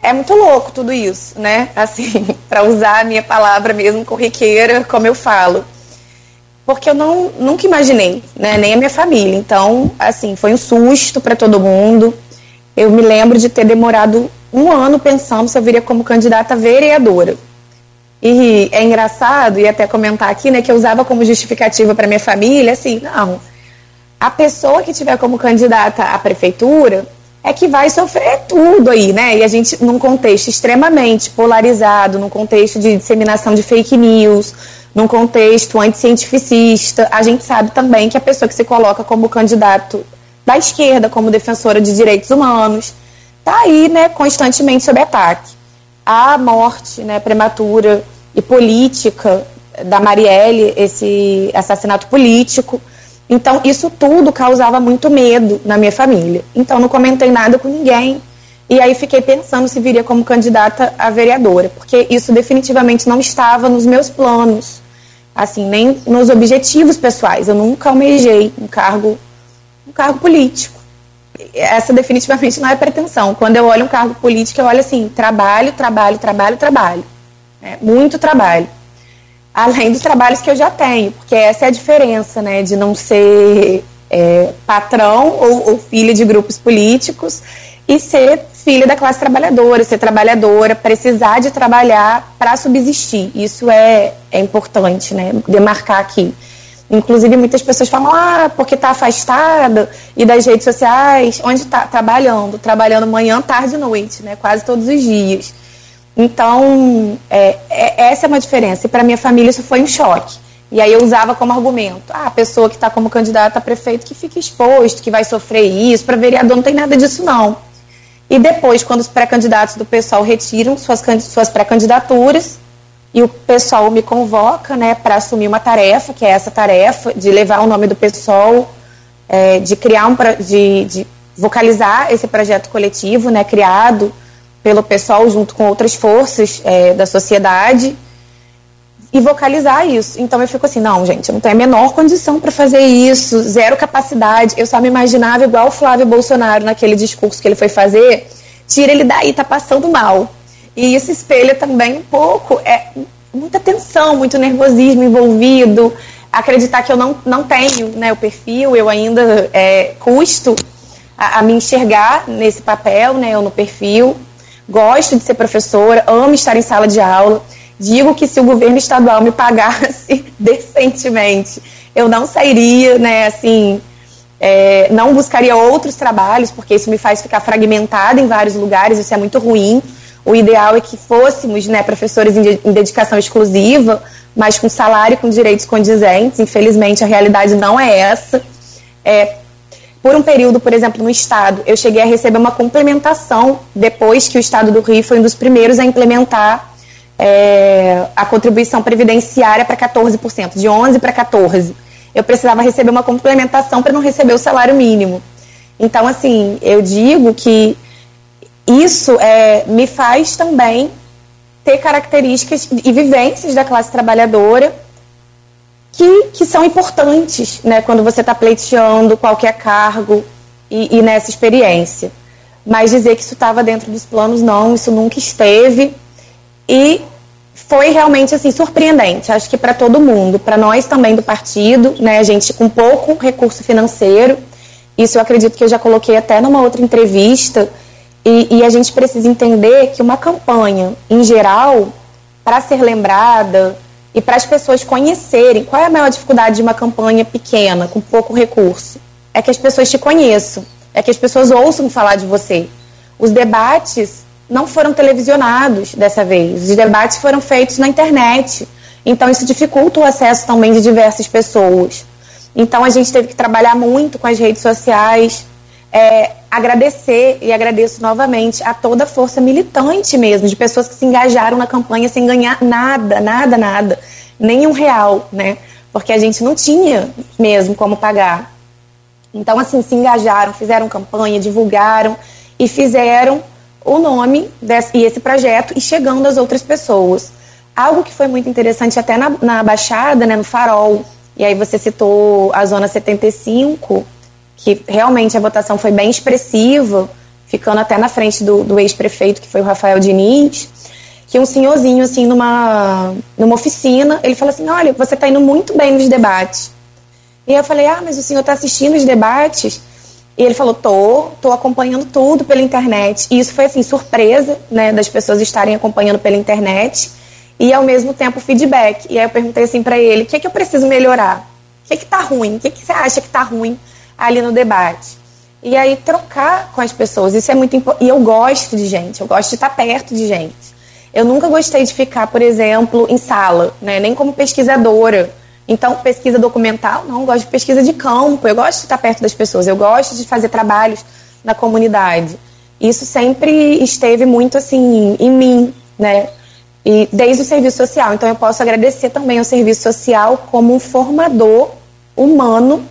é muito louco tudo isso, né? Assim, para usar a minha palavra mesmo corriqueira, como eu falo. Porque eu não, nunca imaginei, né? Nem a minha família. Então, assim, foi um susto para todo mundo. Eu me lembro de ter demorado um ano pensando se eu viria como candidata vereadora. E é engraçado, e até comentar aqui, né, que eu usava como justificativa para minha família, assim, não, a pessoa que tiver como candidata à prefeitura é que vai sofrer tudo aí, né? E a gente, num contexto extremamente polarizado, num contexto de disseminação de fake news, num contexto anticientificista, a gente sabe também que a pessoa que se coloca como candidato da esquerda, como defensora de direitos humanos, está aí né, constantemente sob ataque. A morte né, prematura e política da Marielle, esse assassinato político. Então, isso tudo causava muito medo na minha família. Então, não comentei nada com ninguém. E aí fiquei pensando se viria como candidata a vereadora, porque isso definitivamente não estava nos meus planos, assim, nem nos objetivos pessoais. Eu nunca almejei um cargo, um cargo político essa definitivamente não é pretensão. Quando eu olho um cargo político, eu olho assim, trabalho, trabalho, trabalho, trabalho. É, muito trabalho. Além dos trabalhos que eu já tenho, porque essa é a diferença, né, de não ser é, patrão ou, ou filha de grupos políticos e ser filha da classe trabalhadora, ser trabalhadora, precisar de trabalhar para subsistir. Isso é, é importante, né, demarcar aqui. Inclusive, muitas pessoas falam, ah, porque está afastada e das redes sociais, onde está trabalhando, trabalhando manhã, tarde e noite, né? Quase todos os dias. Então, é, é, essa é uma diferença. E para minha família isso foi um choque. E aí eu usava como argumento, ah, a pessoa que está como candidata a prefeito que fica exposto, que vai sofrer isso, para vereador não tem nada disso não. E depois, quando os pré-candidatos do pessoal retiram suas, suas pré-candidaturas, e o pessoal me convoca né, para assumir uma tarefa, que é essa tarefa de levar o nome do pessoal, é, de criar um de, de vocalizar esse projeto coletivo, né, criado pelo pessoal junto com outras forças é, da sociedade. e vocalizar isso. Então eu fico assim, não, gente, eu não tenho a menor condição para fazer isso, zero capacidade. Eu só me imaginava igual o Flávio Bolsonaro naquele discurso que ele foi fazer. Tira ele daí, tá passando mal. E isso espelha também um pouco, é muita tensão, muito nervosismo envolvido. Acreditar que eu não, não tenho né, o perfil, eu ainda é, custo a, a me enxergar nesse papel, né, eu no perfil. Gosto de ser professora, amo estar em sala de aula digo que se o governo estadual me pagasse decentemente, eu não sairia, né, assim, é, não buscaria outros trabalhos, porque isso me faz ficar fragmentada em vários lugares, isso é muito ruim. O ideal é que fôssemos né, professores em, em dedicação exclusiva, mas com salário e com direitos condizentes. Infelizmente, a realidade não é essa. É, por um período, por exemplo, no Estado, eu cheguei a receber uma complementação depois que o Estado do Rio foi um dos primeiros a implementar é, a contribuição previdenciária para 14%, de 11% para 14%. Eu precisava receber uma complementação para não receber o salário mínimo. Então, assim, eu digo que isso é, me faz também ter características e vivências da classe trabalhadora que, que são importantes né, quando você está pleiteando qualquer cargo e, e nessa experiência. Mas dizer que isso estava dentro dos planos, não, isso nunca esteve. E foi realmente assim surpreendente, acho que para todo mundo, para nós também do partido, né, a gente com pouco recurso financeiro. Isso eu acredito que eu já coloquei até numa outra entrevista. E, e a gente precisa entender que uma campanha, em geral, para ser lembrada e para as pessoas conhecerem qual é a maior dificuldade de uma campanha pequena, com pouco recurso, é que as pessoas te conheçam, é que as pessoas ouçam falar de você. Os debates não foram televisionados dessa vez. Os debates foram feitos na internet. Então, isso dificulta o acesso também de diversas pessoas. Então, a gente teve que trabalhar muito com as redes sociais. É, agradecer e agradeço novamente a toda a força militante mesmo, de pessoas que se engajaram na campanha sem ganhar nada, nada, nada, nem um real, né? Porque a gente não tinha mesmo como pagar. Então, assim, se engajaram, fizeram campanha, divulgaram e fizeram o nome desse, e esse projeto e chegando às outras pessoas. Algo que foi muito interessante até na, na Baixada, né, no Farol, e aí você citou a Zona 75, que realmente a votação foi bem expressiva, ficando até na frente do, do ex-prefeito, que foi o Rafael Diniz, que um senhorzinho, assim, numa, numa oficina, ele falou assim, olha, você está indo muito bem nos debates. E eu falei, ah, mas o senhor está assistindo os debates? E ele falou: tô, tô acompanhando tudo pela internet. E isso foi assim, surpresa, né, das pessoas estarem acompanhando pela internet e ao mesmo tempo feedback. E aí eu perguntei assim para ele: o que é que eu preciso melhorar? O que é que tá ruim? O que, é que você acha que tá ruim ali no debate? E aí trocar com as pessoas, isso é muito importante. E eu gosto de gente, eu gosto de estar perto de gente. Eu nunca gostei de ficar, por exemplo, em sala, né, nem como pesquisadora. Então, pesquisa documental, não, gosto de pesquisa de campo, eu gosto de estar perto das pessoas, eu gosto de fazer trabalhos na comunidade. Isso sempre esteve muito assim em mim, né? E desde o serviço social. Então, eu posso agradecer também ao serviço social como um formador humano.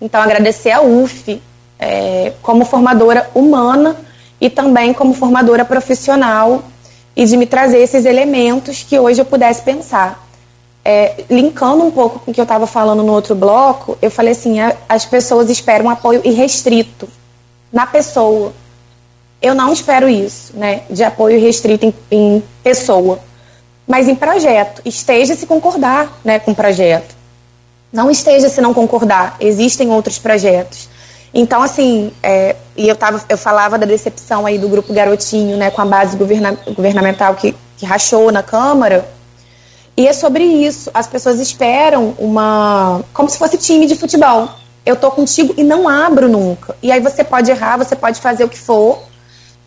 Então, agradecer à UF é, como formadora humana e também como formadora profissional e de me trazer esses elementos que hoje eu pudesse pensar é, linkando um pouco com o que eu estava falando no outro bloco, eu falei assim: a, as pessoas esperam um apoio irrestrito na pessoa. Eu não espero isso, né? De apoio restrito em, em pessoa, mas em projeto. Esteja se concordar né, com o projeto. Não esteja se não concordar. Existem outros projetos. Então, assim, é, e eu, tava, eu falava da decepção aí do grupo Garotinho, né, com a base governa, governamental que, que rachou na Câmara e é sobre isso. As pessoas esperam uma. como se fosse time de futebol. Eu tô contigo e não abro nunca. E aí você pode errar, você pode fazer o que for,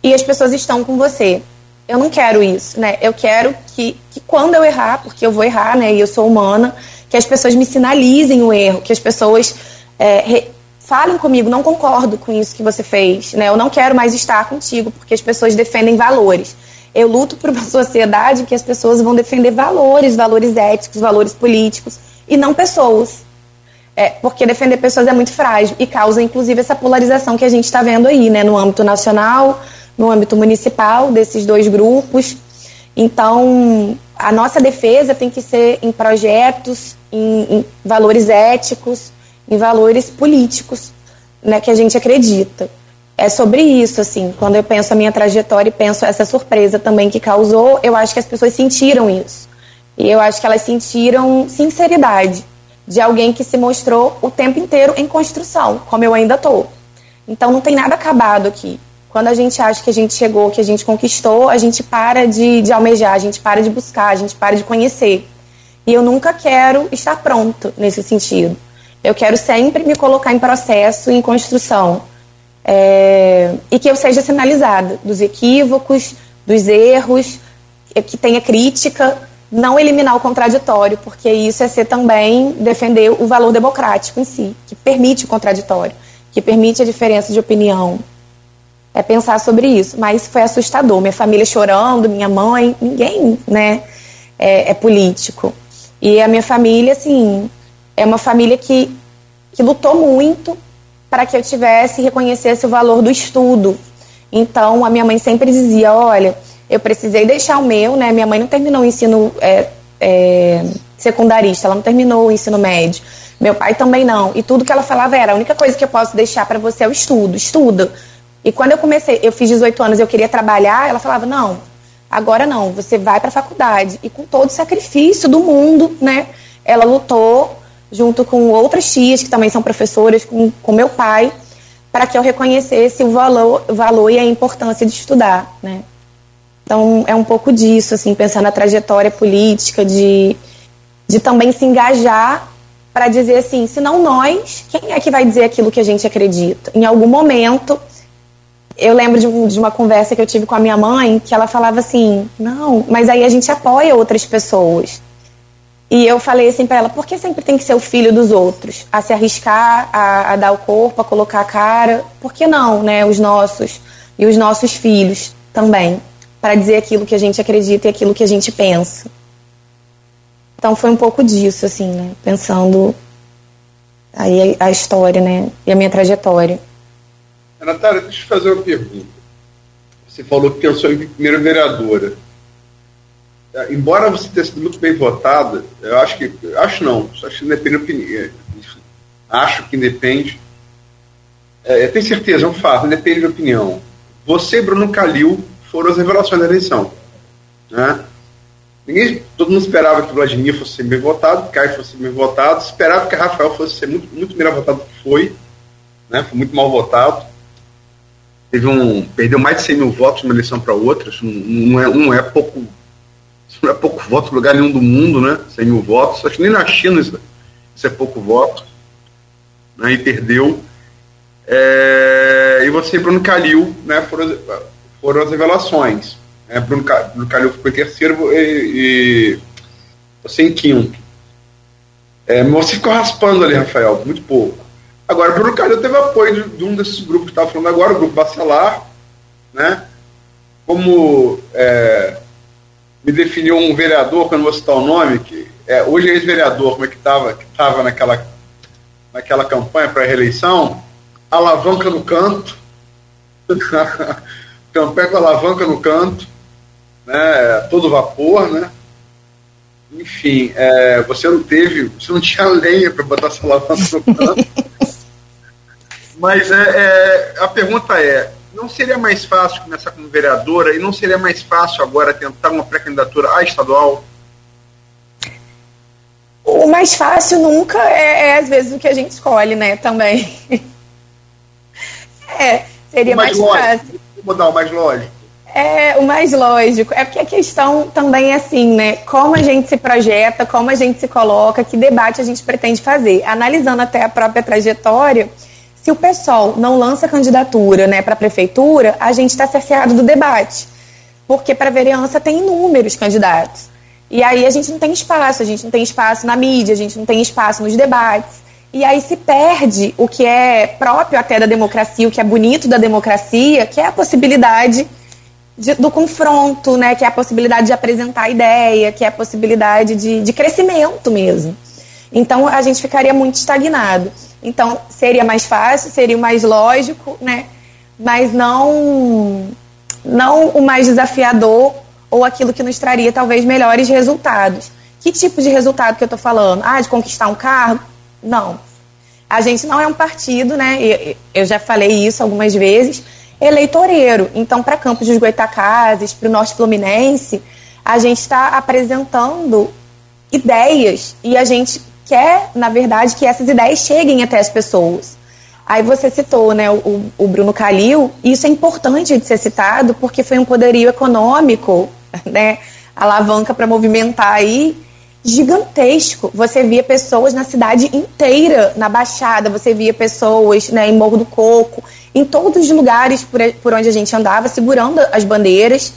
e as pessoas estão com você. Eu não quero isso, né? Eu quero que, que quando eu errar, porque eu vou errar, né? E eu sou humana, que as pessoas me sinalizem o erro, que as pessoas é, re, falem comigo, não concordo com isso que você fez, né? Eu não quero mais estar contigo, porque as pessoas defendem valores. Eu luto por uma sociedade que as pessoas vão defender valores, valores éticos, valores políticos, e não pessoas. É, porque defender pessoas é muito frágil e causa, inclusive, essa polarização que a gente está vendo aí, né, no âmbito nacional, no âmbito municipal, desses dois grupos. Então, a nossa defesa tem que ser em projetos, em, em valores éticos, em valores políticos, né, que a gente acredita. É sobre isso, assim, quando eu penso a minha trajetória e penso essa surpresa também que causou, eu acho que as pessoas sentiram isso. E eu acho que elas sentiram sinceridade de alguém que se mostrou o tempo inteiro em construção, como eu ainda estou. Então não tem nada acabado aqui. Quando a gente acha que a gente chegou, que a gente conquistou, a gente para de, de almejar, a gente para de buscar, a gente para de conhecer. E eu nunca quero estar pronto nesse sentido. Eu quero sempre me colocar em processo, em construção. É, e que eu seja sinalizada dos equívocos, dos erros, que tenha crítica, não eliminar o contraditório, porque isso é ser também defender o valor democrático em si, que permite o contraditório, que permite a diferença de opinião. É pensar sobre isso. Mas foi assustador. Minha família chorando, minha mãe, ninguém, né, é, é político. E a minha família, assim, é uma família que, que lutou muito para que eu tivesse e reconhecesse o valor do estudo. Então, a minha mãe sempre dizia: olha, eu precisei deixar o meu, né? Minha mãe não terminou o ensino é, é, secundarista, ela não terminou o ensino médio. Meu pai também não. E tudo que ela falava era: a única coisa que eu posso deixar para você é o estudo, estuda. E quando eu comecei, eu fiz 18 anos, eu queria trabalhar, ela falava: não, agora não, você vai para a faculdade. E com todo o sacrifício do mundo, né? Ela lutou junto com outras tias que também são professoras, com, com meu pai, para que eu reconhecesse o valor, valor e a importância de estudar, né? Então, é um pouco disso, assim, pensar na trajetória política, de, de também se engajar para dizer assim, se não nós, quem é que vai dizer aquilo que a gente acredita? Em algum momento, eu lembro de, um, de uma conversa que eu tive com a minha mãe, que ela falava assim, não, mas aí a gente apoia outras pessoas. E eu falei assim para ela, por que sempre tem que ser o filho dos outros? A se arriscar, a, a dar o corpo, a colocar a cara? Por que não, né? Os nossos e os nossos filhos também para dizer aquilo que a gente acredita e aquilo que a gente pensa. Então foi um pouco disso, assim, né? Pensando aí a história, né? E a minha trajetória. Natália, deixa eu fazer uma pergunta. Você falou que pensou em primeira vereadora. É, embora você tenha sido muito bem votada, eu acho que. Acho não, acho que depende da opinião. Acho que depende. É, tenho certeza, é um fato, depende da opinião. Você, Bruno Calil, foram as revelações da eleição. Né? Ninguém, todo mundo esperava que o Vladimir fosse bem votado, que Caio fosse bem votado, esperava que Rafael fosse ser muito, muito melhor votado do que foi, né? foi muito mal votado. Teve um, perdeu mais de 100 mil votos de uma eleição para outra, isso não, é, não é pouco não é pouco voto em lugar nenhum do mundo, né? 100 mil votos. Acho que nem na China isso, isso é pouco voto. Né? E perdeu. É, e você, Bruno Calil, né? Foram, foram as revelações. É, Bruno, Bruno Calil ficou em terceiro e, e você em quinto. É, você ficou raspando ali, Rafael, muito pouco. Agora, Bruno Calil teve apoio de, de um desses grupos que estava falando agora, o grupo Bacelar, né? Como é, me definiu um vereador, que eu não vou citar o nome, que é, hoje é ex-vereador, como é que estava que tava naquela, naquela campanha para a reeleição, alavanca no canto. Campanha com alavanca no canto, né, todo vapor, né? Enfim, é, você não teve, você não tinha lenha para botar essa alavanca no canto. Mas é, é, a pergunta é, não seria mais fácil começar como vereadora e não seria mais fácil agora tentar uma pré-candidatura à estadual? O mais fácil nunca é, é, às vezes o que a gente escolhe, né, também. é, seria mais, mais fácil mudar o mais lógico? É, o mais lógico. É porque a questão também é assim, né? Como a gente se projeta, como a gente se coloca, que debate a gente pretende fazer. Analisando até a própria trajetória, se o pessoal não lança candidatura né, para a prefeitura, a gente está cerceado do debate. Porque para a vereança tem inúmeros candidatos. E aí a gente não tem espaço, a gente não tem espaço na mídia, a gente não tem espaço nos debates. E aí se perde o que é próprio até da democracia, o que é bonito da democracia, que é a possibilidade de, do confronto, né? que é a possibilidade de apresentar ideia, que é a possibilidade de, de crescimento mesmo. Então a gente ficaria muito estagnado. Então seria mais fácil, seria mais lógico, né? mas não, não o mais desafiador ou aquilo que nos traria talvez melhores resultados. Que tipo de resultado que eu estou falando? Ah, de conquistar um cargo? Não. A gente não é um partido, né? Eu já falei isso algumas vezes, eleitoreiro. Então, para Campos dos Goitacazes, para o Norte Fluminense, a gente está apresentando ideias e a gente quer, na verdade, que essas ideias cheguem até as pessoas. Aí você citou né, o, o Bruno Calil, isso é importante de ser citado porque foi um poderio econômico, né, alavanca para movimentar aí, gigantesco. Você via pessoas na cidade inteira, na Baixada, você via pessoas né, em Morro do Coco, em todos os lugares por, por onde a gente andava, segurando as bandeiras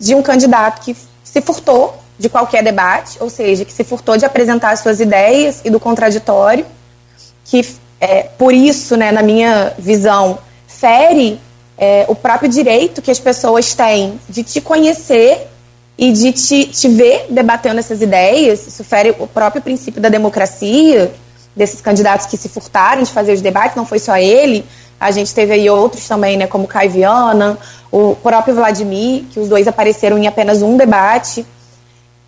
de um candidato que se furtou de qualquer debate, ou seja, que se furtou de apresentar suas ideias e do contraditório, que é, por isso, né, na minha visão, fere é, o próprio direito que as pessoas têm de te conhecer e de te, te ver debatendo essas ideias. Isso fere o próprio princípio da democracia, desses candidatos que se furtaram de fazer os debates, não foi só ele. A gente teve aí outros também, né, como Caio Viana, o próprio Vladimir, que os dois apareceram em apenas um debate.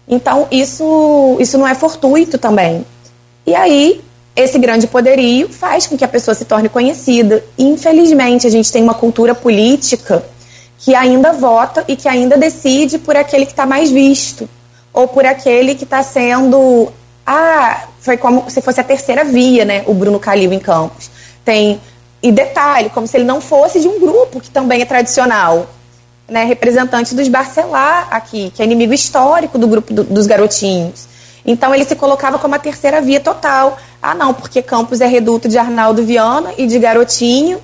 Então, isso, isso não é fortuito também. E aí, esse grande poderio faz com que a pessoa se torne conhecida. Infelizmente, a gente tem uma cultura política que ainda vota e que ainda decide por aquele que está mais visto, ou por aquele que está sendo. Ah, foi como se fosse a terceira via, né? O Bruno Calil em Campos. Tem. E detalhe, como se ele não fosse de um grupo que também é tradicional. Né, representante dos Barcelar aqui, que é inimigo histórico do grupo do, dos garotinhos. Então ele se colocava como a terceira via total. Ah, não, porque Campos é reduto de Arnaldo Viana e de Garotinho.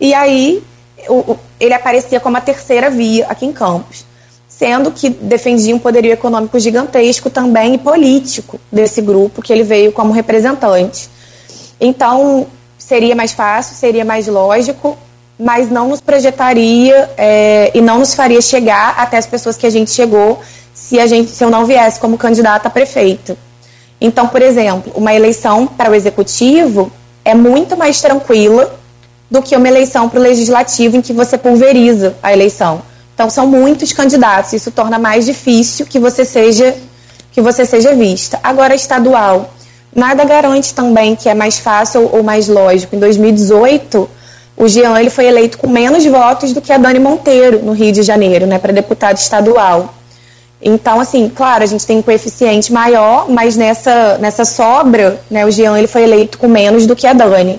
E aí o, o, ele aparecia como a terceira via aqui em Campos. Sendo que defendia um poderio econômico gigantesco também e político desse grupo que ele veio como representante. Então, seria mais fácil, seria mais lógico, mas não nos projetaria é, e não nos faria chegar até as pessoas que a gente chegou se, a gente, se eu não viesse como candidata a prefeito. Então, por exemplo, uma eleição para o executivo é muito mais tranquila do que uma eleição para o legislativo em que você pulveriza a eleição. Então, são muitos candidatos, isso torna mais difícil que você seja que você seja vista. Agora, estadual, nada garante também que é mais fácil ou mais lógico. Em 2018, o Jean ele foi eleito com menos votos do que a Dani Monteiro no Rio de Janeiro, né, para deputado estadual. Então, assim, claro, a gente tem um coeficiente maior, mas nessa, nessa sobra, né, o Jean ele foi eleito com menos do que a Dani.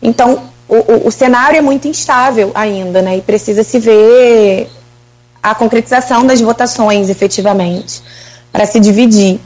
Então, o, o, o cenário é muito instável ainda, né, e precisa se ver a concretização das votações, efetivamente, para se dividir.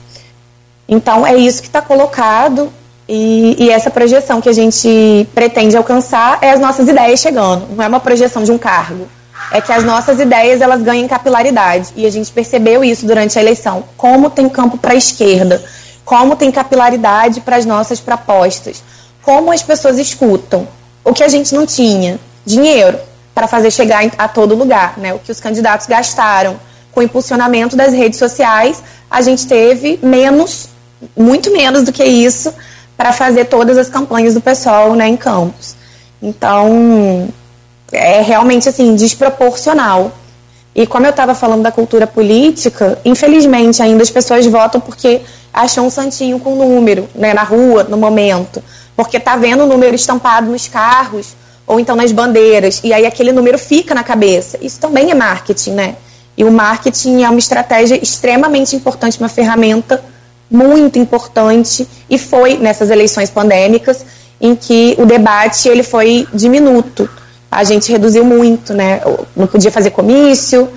Então, é isso que está colocado e, e, essa projeção que a gente pretende alcançar é as nossas ideias chegando, não é uma projeção de um cargo é que as nossas ideias elas ganhem capilaridade. E a gente percebeu isso durante a eleição. Como tem campo para a esquerda, como tem capilaridade para as nossas propostas, como as pessoas escutam. O que a gente não tinha, dinheiro para fazer chegar a todo lugar, né? O que os candidatos gastaram com o impulsionamento das redes sociais, a gente teve menos, muito menos do que isso para fazer todas as campanhas do pessoal, né, em campos. Então, é realmente assim desproporcional. E como eu estava falando da cultura política, infelizmente ainda as pessoas votam porque acham um santinho com número, né, na rua, no momento, porque tá vendo o número estampado nos carros ou então nas bandeiras e aí aquele número fica na cabeça. Isso também é marketing, né? E o marketing é uma estratégia extremamente importante, uma ferramenta muito importante e foi nessas eleições pandêmicas em que o debate ele foi diminuto a gente reduziu muito, né? Não podia fazer comício,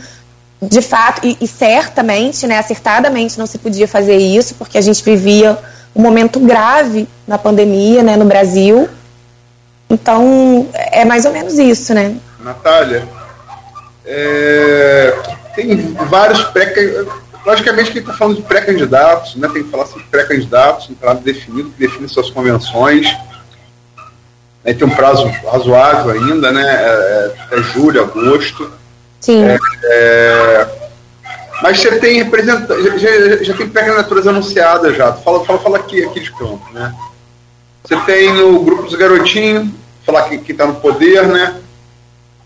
de fato, e, e, certamente, né, acertadamente não se podia fazer isso, porque a gente vivia um momento grave na pandemia, né, no Brasil. Então, é mais ou menos isso, né? Natália, é, tem vários pré Logicamente que está falando de pré-candidatos, né, tem que falar sobre pré-candidatos, um prazo definido, que define suas convenções né, tem um prazo razoável ainda, né? É, é, é julho, agosto. Sim. É, é, mas você tem representante, já, já tem pré-candidaturas anunciadas já. Fala, fala, fala aqui, aqui de campo, né? Você tem no grupo dos garotinhos, falar que está no poder, né?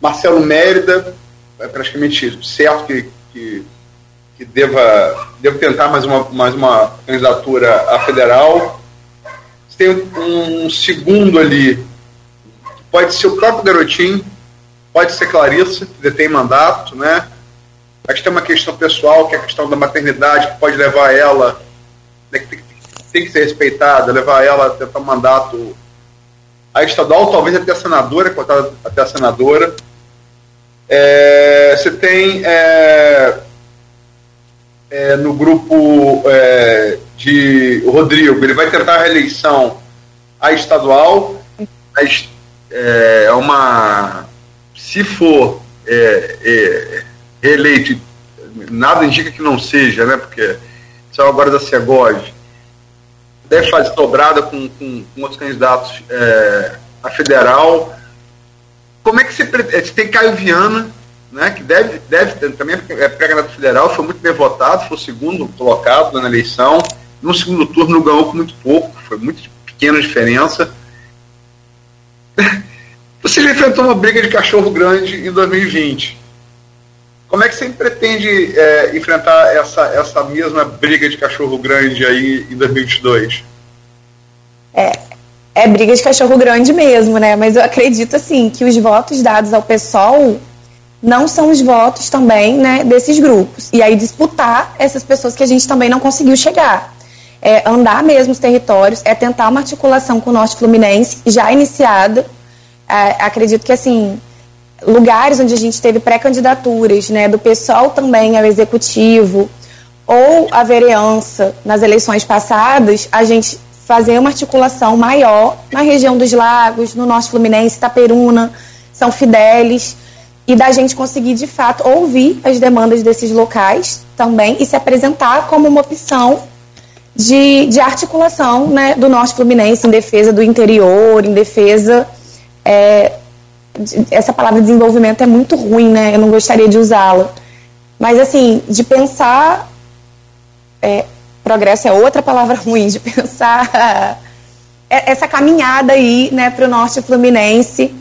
Marcelo Mérida, é praticamente certo que, que deva, deva tentar mais uma, mais uma candidatura a federal. Tem um segundo ali, pode ser o próprio Garotinho, pode ser Clarissa, que detém mandato, né? Que tem uma questão pessoal, que é a questão da maternidade, que pode levar ela, né, que tem, tem, que ser respeitada, levar ela a tentar um mandato a estadual, talvez até a senadora, cotada até a senadora. É, você tem é, é, no grupo é, de Rodrigo, ele vai tentar a reeleição a estadual, mas é uma. Se for é, é, reeleito, nada indica que não seja, né? Porque saiu agora da Segoj, deve fazer dobrada com, com, com outros candidatos é, a federal. Como é que você pretende? Tem Caio Viana, né, que deve, deve também é pré-candidato federal, foi muito bem votado, foi o segundo colocado na eleição. No segundo turno ganhou com muito pouco, foi muito pequena diferença. Você já enfrentou uma briga de cachorro grande em 2020. Como é que você pretende é, enfrentar essa, essa mesma briga de cachorro grande aí em 2022? É, é briga de cachorro grande mesmo, né? Mas eu acredito assim que os votos dados ao PSOL não são os votos também né, desses grupos. E aí disputar essas pessoas que a gente também não conseguiu chegar. É andar mesmo os territórios, é tentar uma articulação com o Norte Fluminense, já iniciada. É, acredito que, assim, lugares onde a gente teve pré-candidaturas, né, do pessoal também ao executivo, ou a vereança nas eleições passadas, a gente fazer uma articulação maior na região dos lagos, no Norte Fluminense, Itaperuna, São Fidélis, e da gente conseguir de fato ouvir as demandas desses locais também e se apresentar como uma opção de, de articulação né, do Norte Fluminense em defesa do interior, em defesa. É, de, essa palavra desenvolvimento é muito ruim, né? Eu não gostaria de usá-la. Mas, assim, de pensar. É, progresso é outra palavra ruim, de pensar é, essa caminhada aí né, para o Norte Fluminense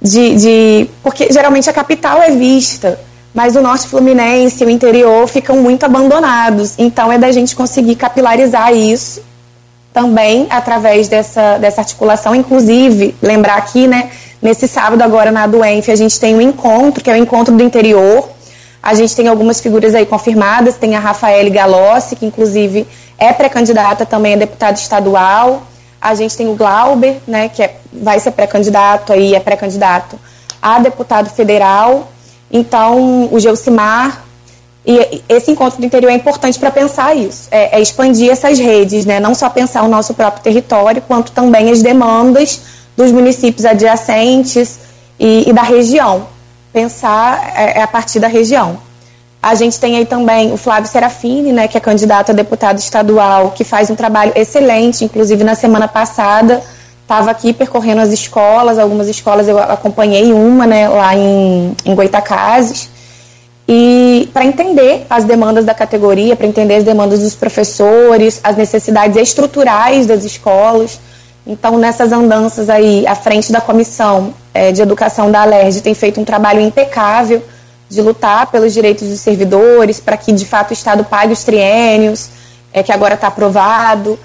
de, de, porque geralmente a capital é vista, mas o norte fluminense o interior ficam muito abandonados. Então é da gente conseguir capilarizar isso também através dessa, dessa articulação. Inclusive, lembrar aqui, né, nesse sábado agora na Duenf, a gente tem um encontro, que é o encontro do interior. A gente tem algumas figuras aí confirmadas, tem a Rafaele Galossi, que inclusive é pré-candidata também a deputada estadual. A gente tem o Glauber, né, que é, vai ser pré-candidato aí, é pré-candidato a deputado federal. Então, o Geucimar. E esse encontro do interior é importante para pensar isso, é, é, expandir essas redes, né, não só pensar o nosso próprio território, quanto também as demandas dos municípios adjacentes e, e da região. Pensar é, é a partir da região. A gente tem aí também o Flávio Serafini, né, que é candidato a deputado estadual, que faz um trabalho excelente, inclusive na semana passada estava aqui percorrendo as escolas, algumas escolas eu acompanhei uma, né, lá em, em Goitacazes, e para entender as demandas da categoria, para entender as demandas dos professores, as necessidades estruturais das escolas. Então, nessas andanças aí, à frente da comissão é, de educação da ALERJ, tem feito um trabalho impecável, de lutar pelos direitos dos servidores, para que de fato o Estado pague os triênios, é, que agora está aprovado,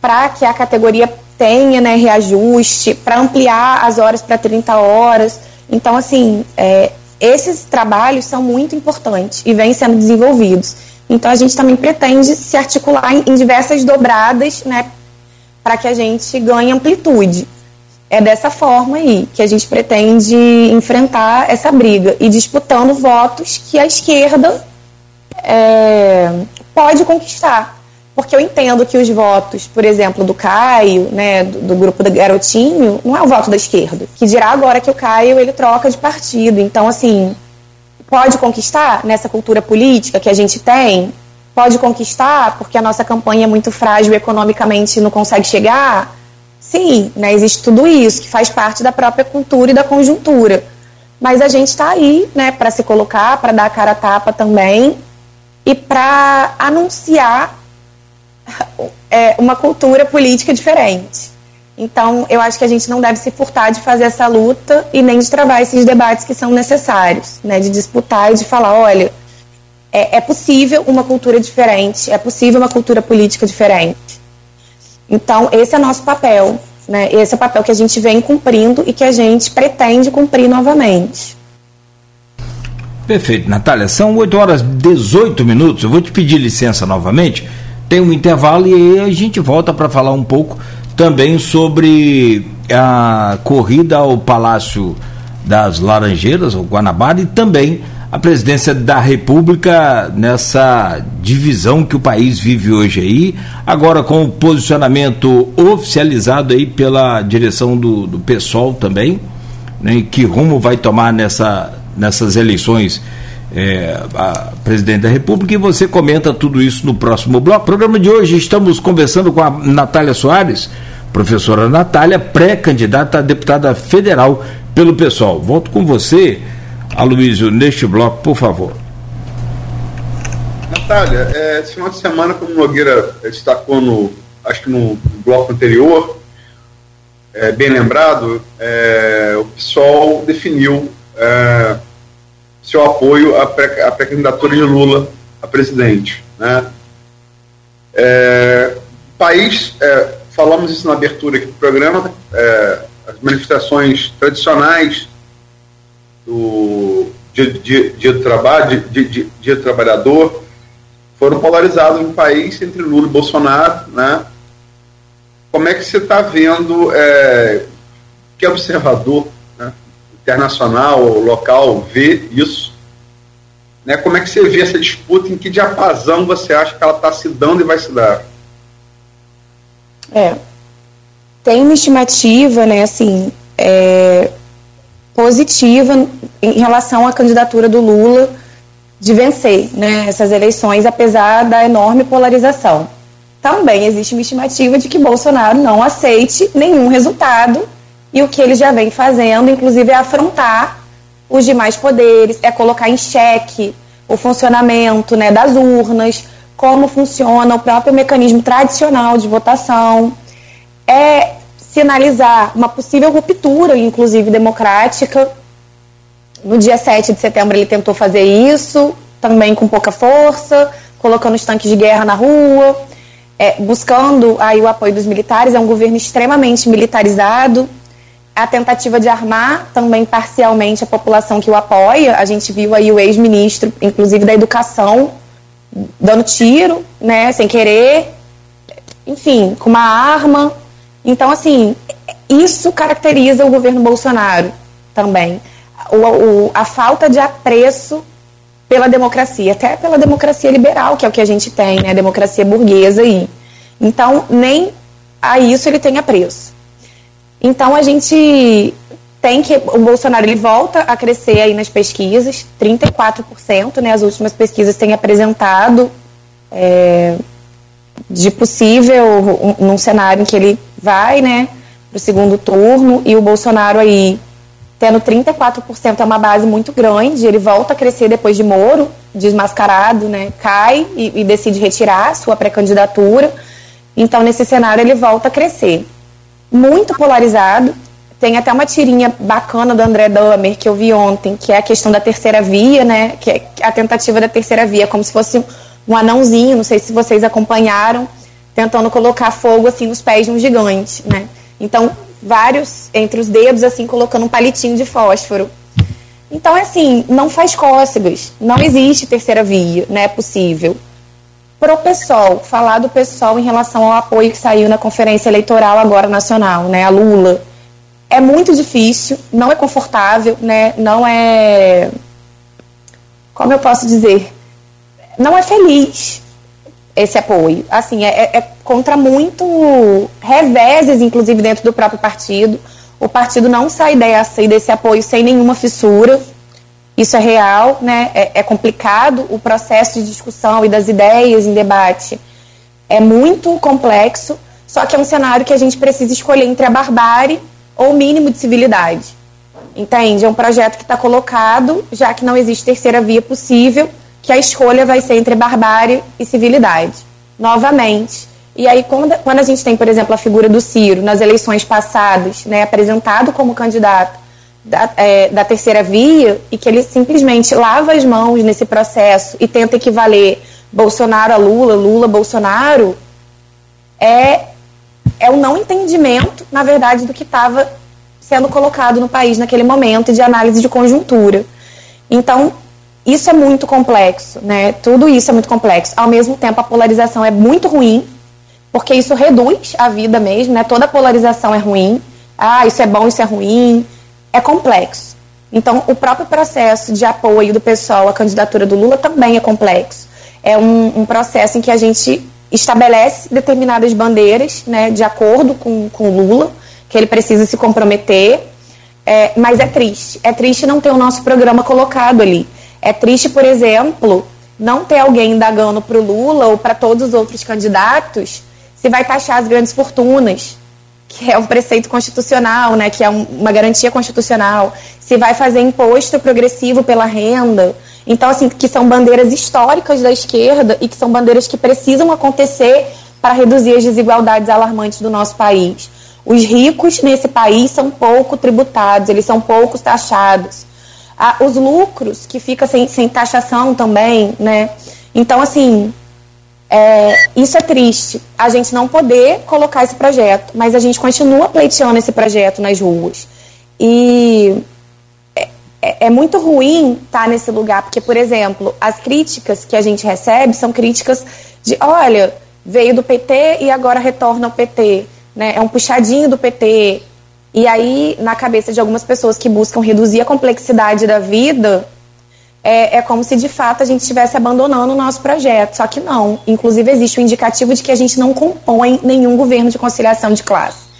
para que a categoria tenha né, reajuste, para ampliar as horas para 30 horas. Então, assim, é, esses trabalhos são muito importantes e vêm sendo desenvolvidos. Então, a gente também pretende se articular em, em diversas dobradas, né, para que a gente ganhe amplitude. É dessa forma aí que a gente pretende enfrentar essa briga e disputando votos que a esquerda é, pode conquistar. Porque eu entendo que os votos, por exemplo, do Caio, né, do, do, grupo do Garotinho, não é o voto da esquerda. Que dirá agora que o Caio ele troca de partido. Então, assim, pode conquistar nessa cultura política que a gente tem? Pode conquistar porque a nossa campanha é muito frágil economicamente não consegue chegar? Sim, né, existe tudo isso, que faz parte da própria cultura e da conjuntura. Mas a gente está aí né, para se colocar, para dar a cara a tapa também e para anunciar é, uma cultura política diferente. Então, eu acho que a gente não deve se furtar de fazer essa luta e nem de travar esses debates que são necessários, né, de disputar e de falar, olha, é, é possível uma cultura diferente, é possível uma cultura política diferente. Então, esse é nosso papel, né? Esse é o papel que a gente vem cumprindo e que a gente pretende cumprir novamente. Perfeito, Natália. São 8 horas e 18 minutos. Eu vou te pedir licença novamente. Tem um intervalo e aí a gente volta para falar um pouco também sobre a corrida ao Palácio das Laranjeiras, o Guanabara, e também a presidência da República nessa divisão que o país vive hoje aí, agora com o posicionamento oficializado aí pela direção do, do PSOL também, né, que rumo vai tomar nessa, nessas eleições é, a presidente da República, e você comenta tudo isso no próximo bloco. Programa de hoje estamos conversando com a Natália Soares, professora Natália, pré-candidata a deputada federal pelo PSOL. Volto com você Aloysio, neste bloco, por favor. Natália, é, esse final de semana, como Nogueira destacou no, acho que no bloco anterior, é, bem lembrado, é, o PSOL definiu é, seu apoio à pré-candidatura de Lula a presidente. Né? É, país, é, falamos isso na abertura aqui do programa, é, as manifestações tradicionais do dia, dia, dia do trabalho, dia, dia, dia do trabalhador, foram polarizados no país entre Lula e Bolsonaro, né? Como é que você está vendo, é, que observador né, internacional local vê isso? Né? Como é que você vê essa disputa? Em que diapasão você acha que ela está se dando e vai se dar? É, tem uma estimativa, né, assim, é, positiva em relação à candidatura do Lula de vencer né, essas eleições, apesar da enorme polarização. Também existe uma estimativa de que Bolsonaro não aceite nenhum resultado e o que ele já vem fazendo, inclusive, é afrontar os demais poderes, é colocar em xeque o funcionamento né, das urnas, como funciona o próprio mecanismo tradicional de votação, é sinalizar uma possível ruptura, inclusive democrática. No dia 7 de setembro ele tentou fazer isso, também com pouca força, colocando os tanques de guerra na rua, é, buscando aí o apoio dos militares. É um governo extremamente militarizado. A tentativa de armar também parcialmente a população que o apoia. A gente viu aí o ex-ministro, inclusive da educação, dando tiro, né, sem querer, enfim, com uma arma. Então, assim, isso caracteriza o governo Bolsonaro também. O, o, a falta de apreço pela democracia, até pela democracia liberal, que é o que a gente tem, né? A democracia burguesa aí. Então, nem a isso ele tem apreço. Então, a gente tem que. O Bolsonaro ele volta a crescer aí nas pesquisas, 34%, né? As últimas pesquisas têm apresentado. É, de possível, um, num cenário em que ele vai, né, para o segundo turno, e o Bolsonaro aí tendo 34% é uma base muito grande, ele volta a crescer depois de Moro, desmascarado, né, cai e, e decide retirar sua pré-candidatura, então nesse cenário ele volta a crescer. Muito polarizado, tem até uma tirinha bacana do André Dahmer que eu vi ontem, que é a questão da terceira via, né, que é a tentativa da terceira via, como se fosse um anãozinho, não sei se vocês acompanharam, tentando colocar fogo assim nos pés de um gigante, né? Então, vários entre os dedos assim colocando um palitinho de fósforo. Então, é assim, não faz cócegas, não existe terceira via, não é possível. Pro PSOL, falar do PSOL em relação ao apoio que saiu na conferência eleitoral agora nacional, né, a Lula, é muito difícil, não é confortável, né, não é, como eu posso dizer, não é feliz esse apoio. Assim, é, é contra muito reveses, inclusive dentro do próprio partido. O partido não sai dessa e desse apoio sem nenhuma fissura. Isso é real, né? É, é complicado o processo de discussão e das ideias em debate. É muito complexo, só que é um cenário que a gente precisa escolher entre a barbárie ou o mínimo de civilidade. Entende? É um projeto que está colocado, já que não existe terceira via possível, que a escolha vai ser entre barbárie e civilidade, novamente. E aí, quando, quando a gente tem, por exemplo, a figura do Ciro nas eleições passadas, né, apresentado como candidato da, é, da terceira via e que ele simplesmente lava as mãos nesse processo e tenta equivaler Bolsonaro a Lula, Lula a Bolsonaro, é, é o não entendimento, na verdade, do que estava sendo colocado no país naquele momento de análise de conjuntura. Então, isso é muito complexo, né? Tudo isso é muito complexo. Ao mesmo tempo, a polarização é muito ruim, porque isso reduz a vida mesmo, né? Toda polarização é ruim. Ah, isso é bom, isso é ruim. É complexo. Então, o próprio processo de apoio do pessoal à candidatura do Lula também é complexo. É um, um processo em que a gente estabelece determinadas bandeiras, né, de acordo com, com o Lula, que ele precisa se comprometer, é, mas é triste. É triste não ter o nosso programa colocado ali. É triste, por exemplo, não ter alguém indagando para o Lula ou para todos os outros candidatos se vai taxar as grandes fortunas, que é um preceito constitucional, né, que é um, uma garantia constitucional, se vai fazer imposto progressivo pela renda. Então, assim, que são bandeiras históricas da esquerda e que são bandeiras que precisam acontecer para reduzir as desigualdades alarmantes do nosso país. Os ricos nesse país são pouco tributados, eles são poucos taxados. Ah, os lucros que ficam sem, sem taxação também, né? Então, assim, é, isso é triste, a gente não poder colocar esse projeto, mas a gente continua pleiteando esse projeto nas ruas. E é, é, é muito ruim estar nesse lugar, porque, por exemplo, as críticas que a gente recebe são críticas de: olha, veio do PT e agora retorna ao PT. Né? É um puxadinho do PT. E aí, na cabeça de algumas pessoas que buscam reduzir a complexidade da vida, é, é, como se de fato a gente estivesse abandonando o nosso projeto. Só que não. Inclusive, existe o um indicativo de que a gente não compõe nenhum governo de conciliação de classe.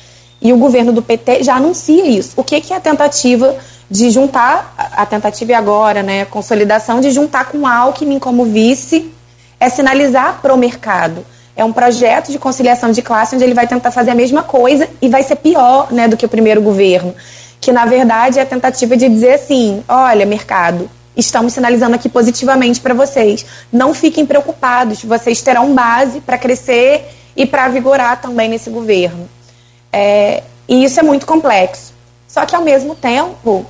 E o governo do PT já anuncia isso. O que, que é a tentativa de juntar, a tentativa e agora, né, consolidação de juntar com Alckmin como vice, é sinalizar para o mercado. É um projeto de conciliação de classe onde ele vai tentar fazer a mesma coisa e vai ser pior né, do que o primeiro governo. Que, na verdade, é a tentativa de dizer assim: olha, mercado, estamos sinalizando aqui positivamente para vocês. Não fiquem preocupados, vocês terão base para crescer e para vigorar também nesse governo. É, e isso é muito complexo. Só que, ao mesmo tempo,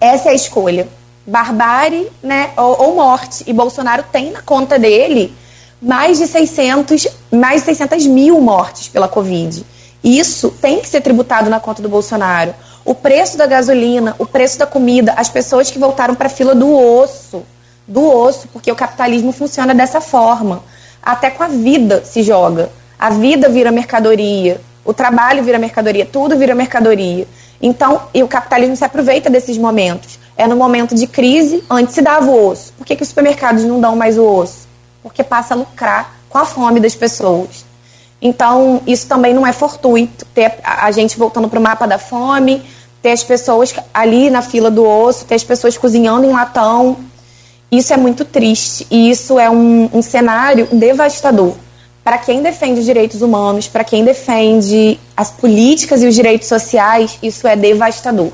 essa é a escolha. Barbárie né, ou, ou morte. E Bolsonaro tem na conta dele mais de 600, mais de 600 mil mortes pela Covid. Isso tem que ser tributado na conta do Bolsonaro o preço da gasolina, o preço da comida, as pessoas que voltaram para a fila do osso, do osso, porque o capitalismo funciona dessa forma. Até com a vida se joga. A vida vira mercadoria, o trabalho vira mercadoria, tudo vira mercadoria. Então, e o capitalismo se aproveita desses momentos. É no momento de crise, antes se dava o osso. Por que, que os supermercados não dão mais o osso? Porque passa a lucrar com a fome das pessoas. Então, isso também não é fortuito, ter a gente voltando para o mapa da fome, ter as pessoas ali na fila do osso, ter as pessoas cozinhando em latão. Isso é muito triste e isso é um, um cenário devastador para quem defende os direitos humanos, para quem defende as políticas e os direitos sociais. Isso é devastador.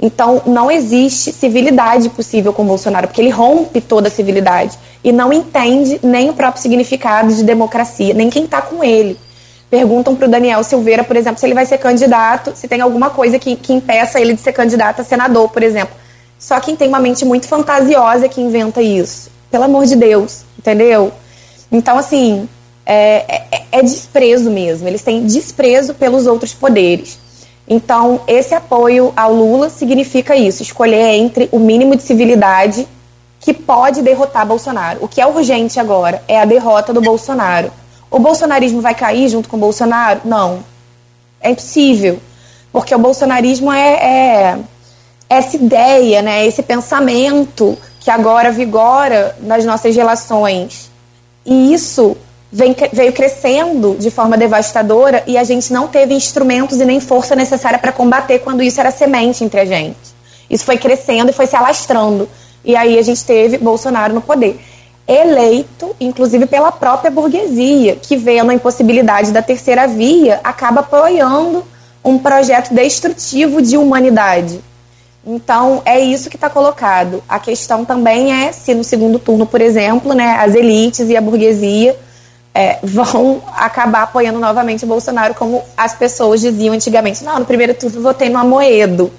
Então, não existe civilidade possível com Bolsonaro, porque ele rompe toda a civilidade e não entende nem o próprio significado de democracia, nem quem está com ele perguntam para o Daniel Silveira, por exemplo, se ele vai ser candidato, se tem alguma coisa que, que impeça ele de ser candidato a senador, por exemplo. Só quem tem uma mente muito fantasiosa que inventa isso. Pelo amor de Deus, entendeu? Então, assim, é, é, é desprezo mesmo. Eles têm desprezo pelos outros poderes. Então, esse apoio ao Lula significa isso: escolher entre o mínimo de civilidade que pode derrotar Bolsonaro. O que é urgente agora é a derrota do Bolsonaro. O bolsonarismo vai cair junto com o Bolsonaro? Não. É impossível. Porque o bolsonarismo é, é essa ideia, né, esse pensamento que agora vigora nas nossas relações. E isso vem, veio crescendo de forma devastadora e a gente não teve instrumentos e nem força necessária para combater quando isso era semente entre a gente. Isso foi crescendo e foi se alastrando. E aí a gente teve Bolsonaro no poder eleito, inclusive pela própria burguesia, que vendo a impossibilidade da terceira via, acaba apoiando um projeto destrutivo de humanidade. Então, é isso que está colocado. A questão também é se no segundo turno, por exemplo, né, as elites e a burguesia é, vão acabar apoiando novamente o Bolsonaro, como as pessoas diziam antigamente. Não, no primeiro turno votei no Amoedo.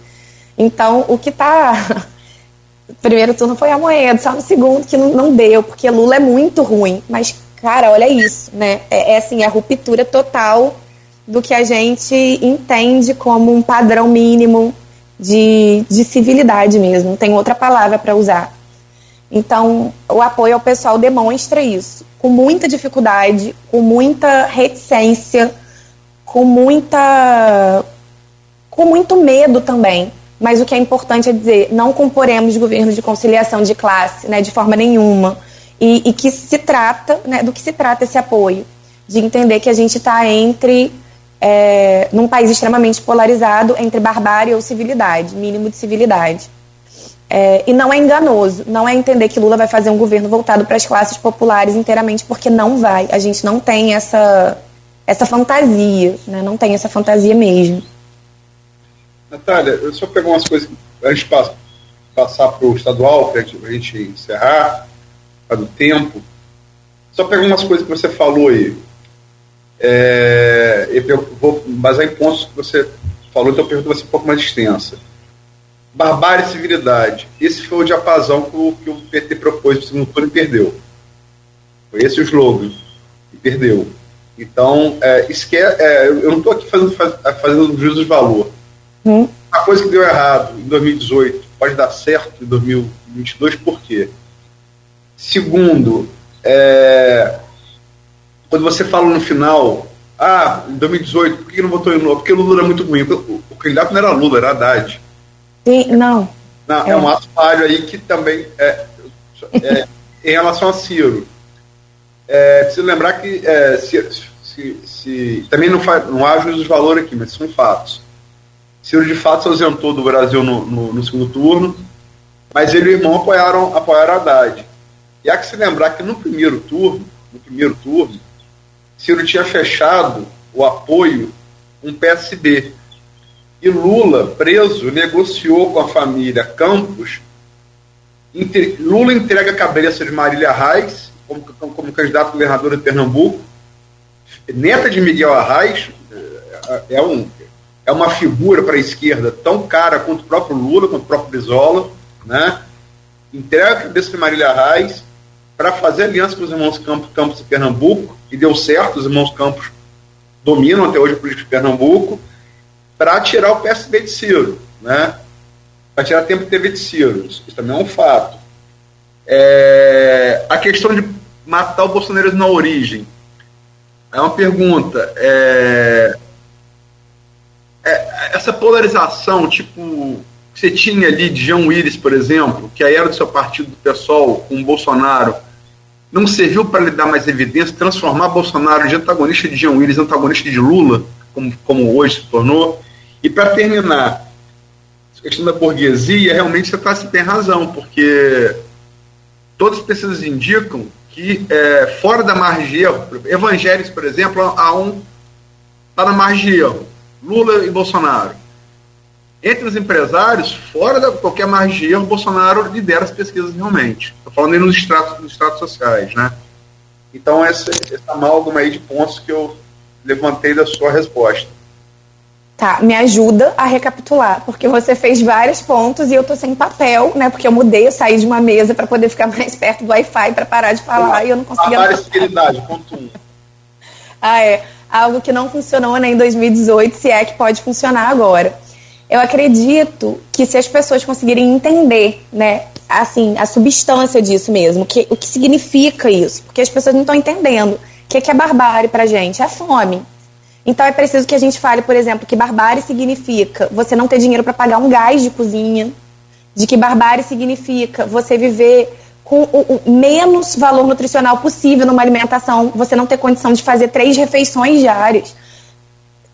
Então, o que está. Primeiro turno foi amoedo, só no segundo que não, deu, porque Lula é muito ruim. Mas, cara, olha isso, né? É, é assim, a ruptura total do que a gente entende como um padrão mínimo de, de civilidade mesmo, não tem outra palavra para usar. Então, o apoio ao pessoal demonstra isso, com muita dificuldade, com muita reticência, com muita com muito medo também. Mas o que é importante é dizer, não comporemos governo de conciliação de classe, né, de forma nenhuma. E, e que se trata, né, do que se trata esse apoio, de entender que a gente está entre é, num país extremamente polarizado entre barbárie ou civilidade, mínimo de civilidade. É, e não é enganoso, não é entender que Lula vai fazer um governo voltado para as classes populares inteiramente, porque não vai. A gente não tem essa, essa fantasia, né? não tem essa fantasia mesmo. Natália, eu só pegar umas coisas antes de passar para o estadual, para a gente encerrar, para do tempo. Só pegar umas coisas que você falou aí. É, eu vou basear em pontos que você falou, então pergunta vai ser um pouco mais extensa. Barbárie e civilidade. Esse foi o diapasão que o, que o PT propôs no segundo turno e perdeu. Foi esse o slogan. E perdeu. Então, é, é, eu não estou aqui fazendo, faz, fazendo juízo de valor. Hum. Uma coisa que deu errado em 2018 pode dar certo em 2022, por quê? Segundo, é, quando você fala no final, ah, em 2018, por que não votou em Lula? Porque Lula era muito ruim. O, o candidato não era Lula, era Haddad. Sim, não. não é. é um ato falho aí que também é, é em relação a Ciro. É, preciso lembrar que é, se, se, também não, faz, não há juízo de valor aqui, mas são fatos. Ciro de fato se ausentou do Brasil no, no, no segundo turno, mas ele e o irmão apoiaram, apoiaram Haddad. E há que se lembrar que no primeiro turno, no primeiro turno, Ciro tinha fechado o apoio um PSB. E Lula, preso, negociou com a família Campos. Lula entrega a cabeça de Marília Reis como, como candidato a governador de Pernambuco. Neta de Miguel Arraes é, é, um, é uma figura para a esquerda tão cara quanto o próprio Lula, quanto o próprio Brizola. Né? Entrega a cabeça de Marília Reis para fazer aliança com os irmãos Campos, Campos e Pernambuco, e deu certo, os irmãos Campos dominam até hoje a política de Pernambuco, para tirar o PSB de Ciro, né? para tirar tempo de TV de Ciro. Isso, também é um fato. É, a questão de matar o Bolsonaro na origem é uma pergunta. É, é, essa polarização, tipo, que você tinha ali de João Willis, por exemplo, que aí era do seu partido do PSOL, com o Bolsonaro, não serviu para lhe dar mais evidência, transformar Bolsonaro de antagonista de Jean Willis antagonista de Lula, como, como hoje se tornou. E para terminar, a questão da burguesia, realmente você, tá, você tem razão, porque todas as pesquisas indicam que é, fora da margem de erro, evangélicos, por exemplo, há um está na margem de erro, Lula e Bolsonaro. Entre os empresários, fora de qualquer margem de erro, Bolsonaro lidera as pesquisas realmente. Estou falando aí nos estratos, nos estratos sociais, né? Então, essa, essa amálgama aí de pontos que eu levantei da sua resposta. Tá, me ajuda a recapitular, porque você fez vários pontos e eu tô sem papel, né? Porque eu mudei, eu saí de uma mesa para poder ficar mais perto do Wi-Fi para parar de falar e eu não conseguia. A fidelidade, ponto um. ah, é. Algo que não funcionou né, em 2018, se é que pode funcionar agora eu acredito que se as pessoas conseguirem entender, né, assim, a substância disso mesmo, que, o que significa isso, porque as pessoas não estão entendendo o que, que é barbárie pra gente, é fome. Então é preciso que a gente fale, por exemplo, que barbárie significa você não ter dinheiro para pagar um gás de cozinha, de que barbárie significa você viver com o, o, menos valor nutricional possível numa alimentação, você não ter condição de fazer três refeições diárias.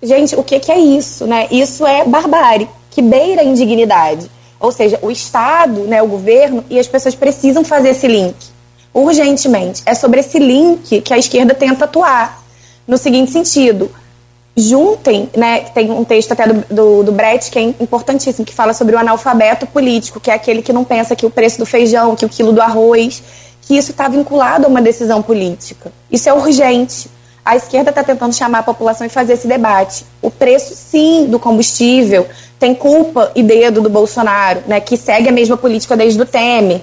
Gente, o que, que é isso? Né? Isso é barbárie, que beira a indignidade. Ou seja, o Estado, né, o governo, e as pessoas precisam fazer esse link urgentemente. É sobre esse link que a esquerda tenta atuar. No seguinte sentido, juntem, né, tem um texto até do, do, do Brett que é importantíssimo, que fala sobre o analfabeto político, que é aquele que não pensa que o preço do feijão, que o quilo do arroz, que isso está vinculado a uma decisão política. Isso é urgente. a esquerda está tentando chamar a população e fazer esse debate. O preço, sim, do combustível tem culpa e dedo do Bolsonaro, né, que segue a mesma política desde o Temer.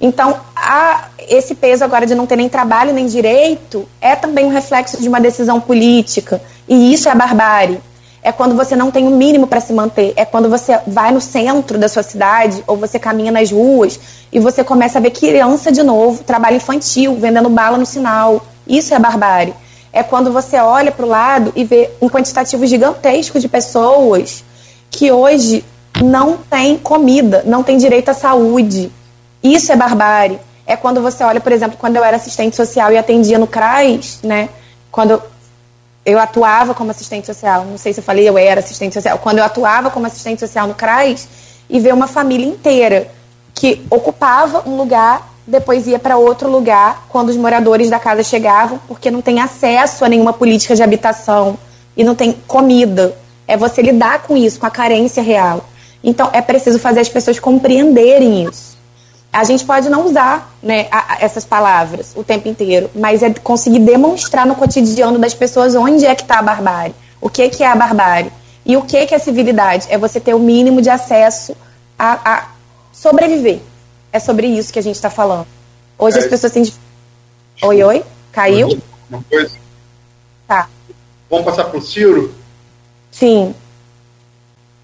Então, a, esse peso agora de não ter nem trabalho nem direito é também um reflexo de uma decisão política. E isso é barbárie. É quando você não tem o mínimo para se manter. É quando você vai no centro da sua cidade ou você caminha nas ruas e você começa a ver criança de novo, trabalho infantil, vendendo bala no sinal. Isso é barbárie. É quando você olha para o lado e vê um quantitativo gigantesco de pessoas que hoje não tem comida, não tem direito à saúde. Isso é barbárie. É quando você olha, por exemplo, quando eu era assistente social e atendia no CRAS, né? Quando eu atuava como assistente social, não sei se eu falei eu era assistente social, quando eu atuava como assistente social no CRAS e ver uma família inteira que ocupava um lugar, depois ia para outro lugar quando os moradores da casa chegavam, porque não tem acesso a nenhuma política de habitação e não tem comida. É você lidar com isso, com a carência real. Então é preciso fazer as pessoas compreenderem isso a gente pode não usar né, a, a, essas palavras o tempo inteiro, mas é conseguir demonstrar no cotidiano das pessoas onde é que está a barbárie, o que, que é a barbárie e o que, que é civilidade. É você ter o mínimo de acesso a, a sobreviver. É sobre isso que a gente está falando. Hoje é, as pessoas têm. Oi, oi? Caiu? Uma coisa. Tá. Vamos passar para o Ciro? Sim.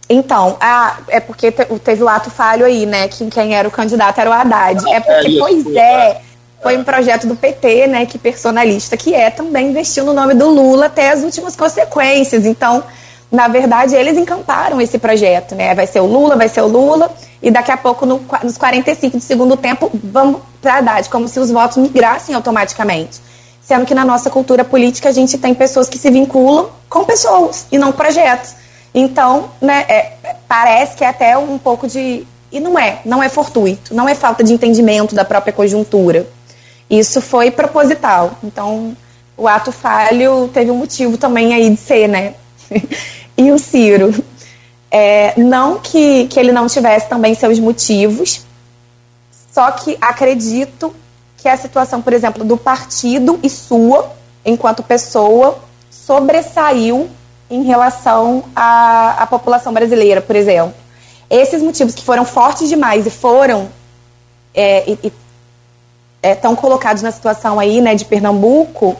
Então, ah, é porque teve o ato falho aí, né? Que quem era o candidato era o Haddad. É porque, é pois é, foi um projeto do PT, né? Que personalista que é, também investiu no nome do Lula até as últimas consequências. Então, na verdade, eles encamparam esse projeto, né? Vai ser o Lula, vai ser o Lula, e daqui a pouco, no, nos 45 do segundo tempo, vamos para Haddad, como se os votos migrassem automaticamente. Sendo que na nossa cultura política a gente tem pessoas que se vinculam com pessoas e não projetos. Então, né, é, parece que é até um pouco de. E não é, não é fortuito, não é falta de entendimento da própria conjuntura. Isso foi proposital. Então, o ato falho teve um motivo também aí de ser, né? e o Ciro. É, não que, que ele não tivesse também seus motivos, só que acredito que a situação, por exemplo, do partido e sua, enquanto pessoa, sobressaiu em relação à, à população brasileira, por exemplo. Esses motivos que foram fortes demais e foram é, e, é, colocados na situação aí, né, de Pernambuco,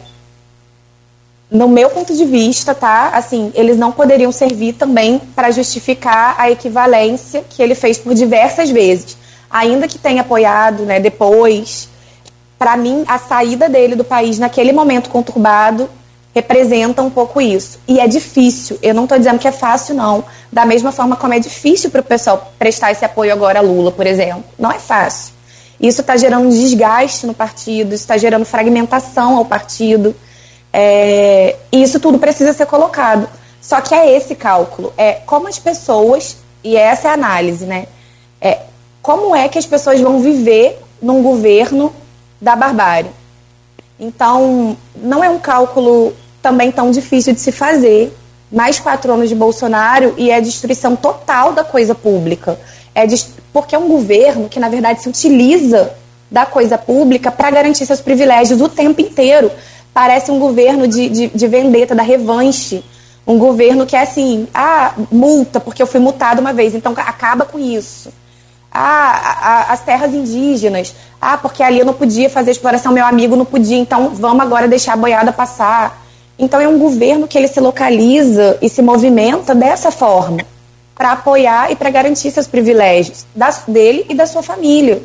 no meu ponto de vista, tá? Assim, eles não poderiam servir também para justificar a equivalência que ele fez por diversas vezes, ainda que tenha apoiado, né, depois. Para mim, a saída dele do país naquele momento conturbado representa um pouco isso. E é difícil, eu não estou dizendo que é fácil, não. Da mesma forma como é difícil para o pessoal prestar esse apoio agora a Lula, por exemplo. Não é fácil. Isso está gerando desgaste no partido, isso está gerando fragmentação ao partido. É, e isso tudo precisa ser colocado. Só que é esse cálculo, é como as pessoas, e essa é a análise, né? É, como é que as pessoas vão viver num governo da barbárie? Então, não é um cálculo também tão difícil de se fazer. Mais quatro anos de Bolsonaro e é a destruição total da coisa pública. É porque é um governo que, na verdade, se utiliza da coisa pública para garantir seus privilégios o tempo inteiro. Parece um governo de, de, de vendetta, da revanche. Um governo que é assim, ah, multa, porque eu fui multado uma vez, então acaba com isso. Ah, a, as terras indígenas. Ah, porque ali eu não podia fazer exploração, meu amigo não podia, então vamos agora deixar a boiada passar. Então é um governo que ele se localiza e se movimenta dessa forma para apoiar e para garantir seus privilégios das, dele e da sua família.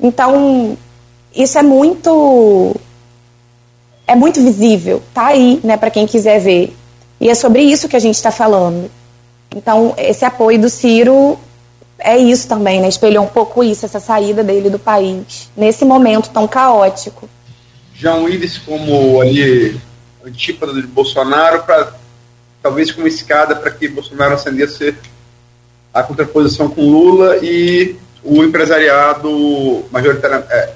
Então isso é muito é muito visível, tá aí, né, para quem quiser ver. E é sobre isso que a gente está falando. Então esse apoio do Ciro é isso também, né? Espelhou um pouco isso, essa saída dele do país, nesse momento tão caótico. João Willis como ali antípoda de Bolsonaro, para talvez como escada para que Bolsonaro acendesse a contraposição com Lula e o empresariado majoritário é,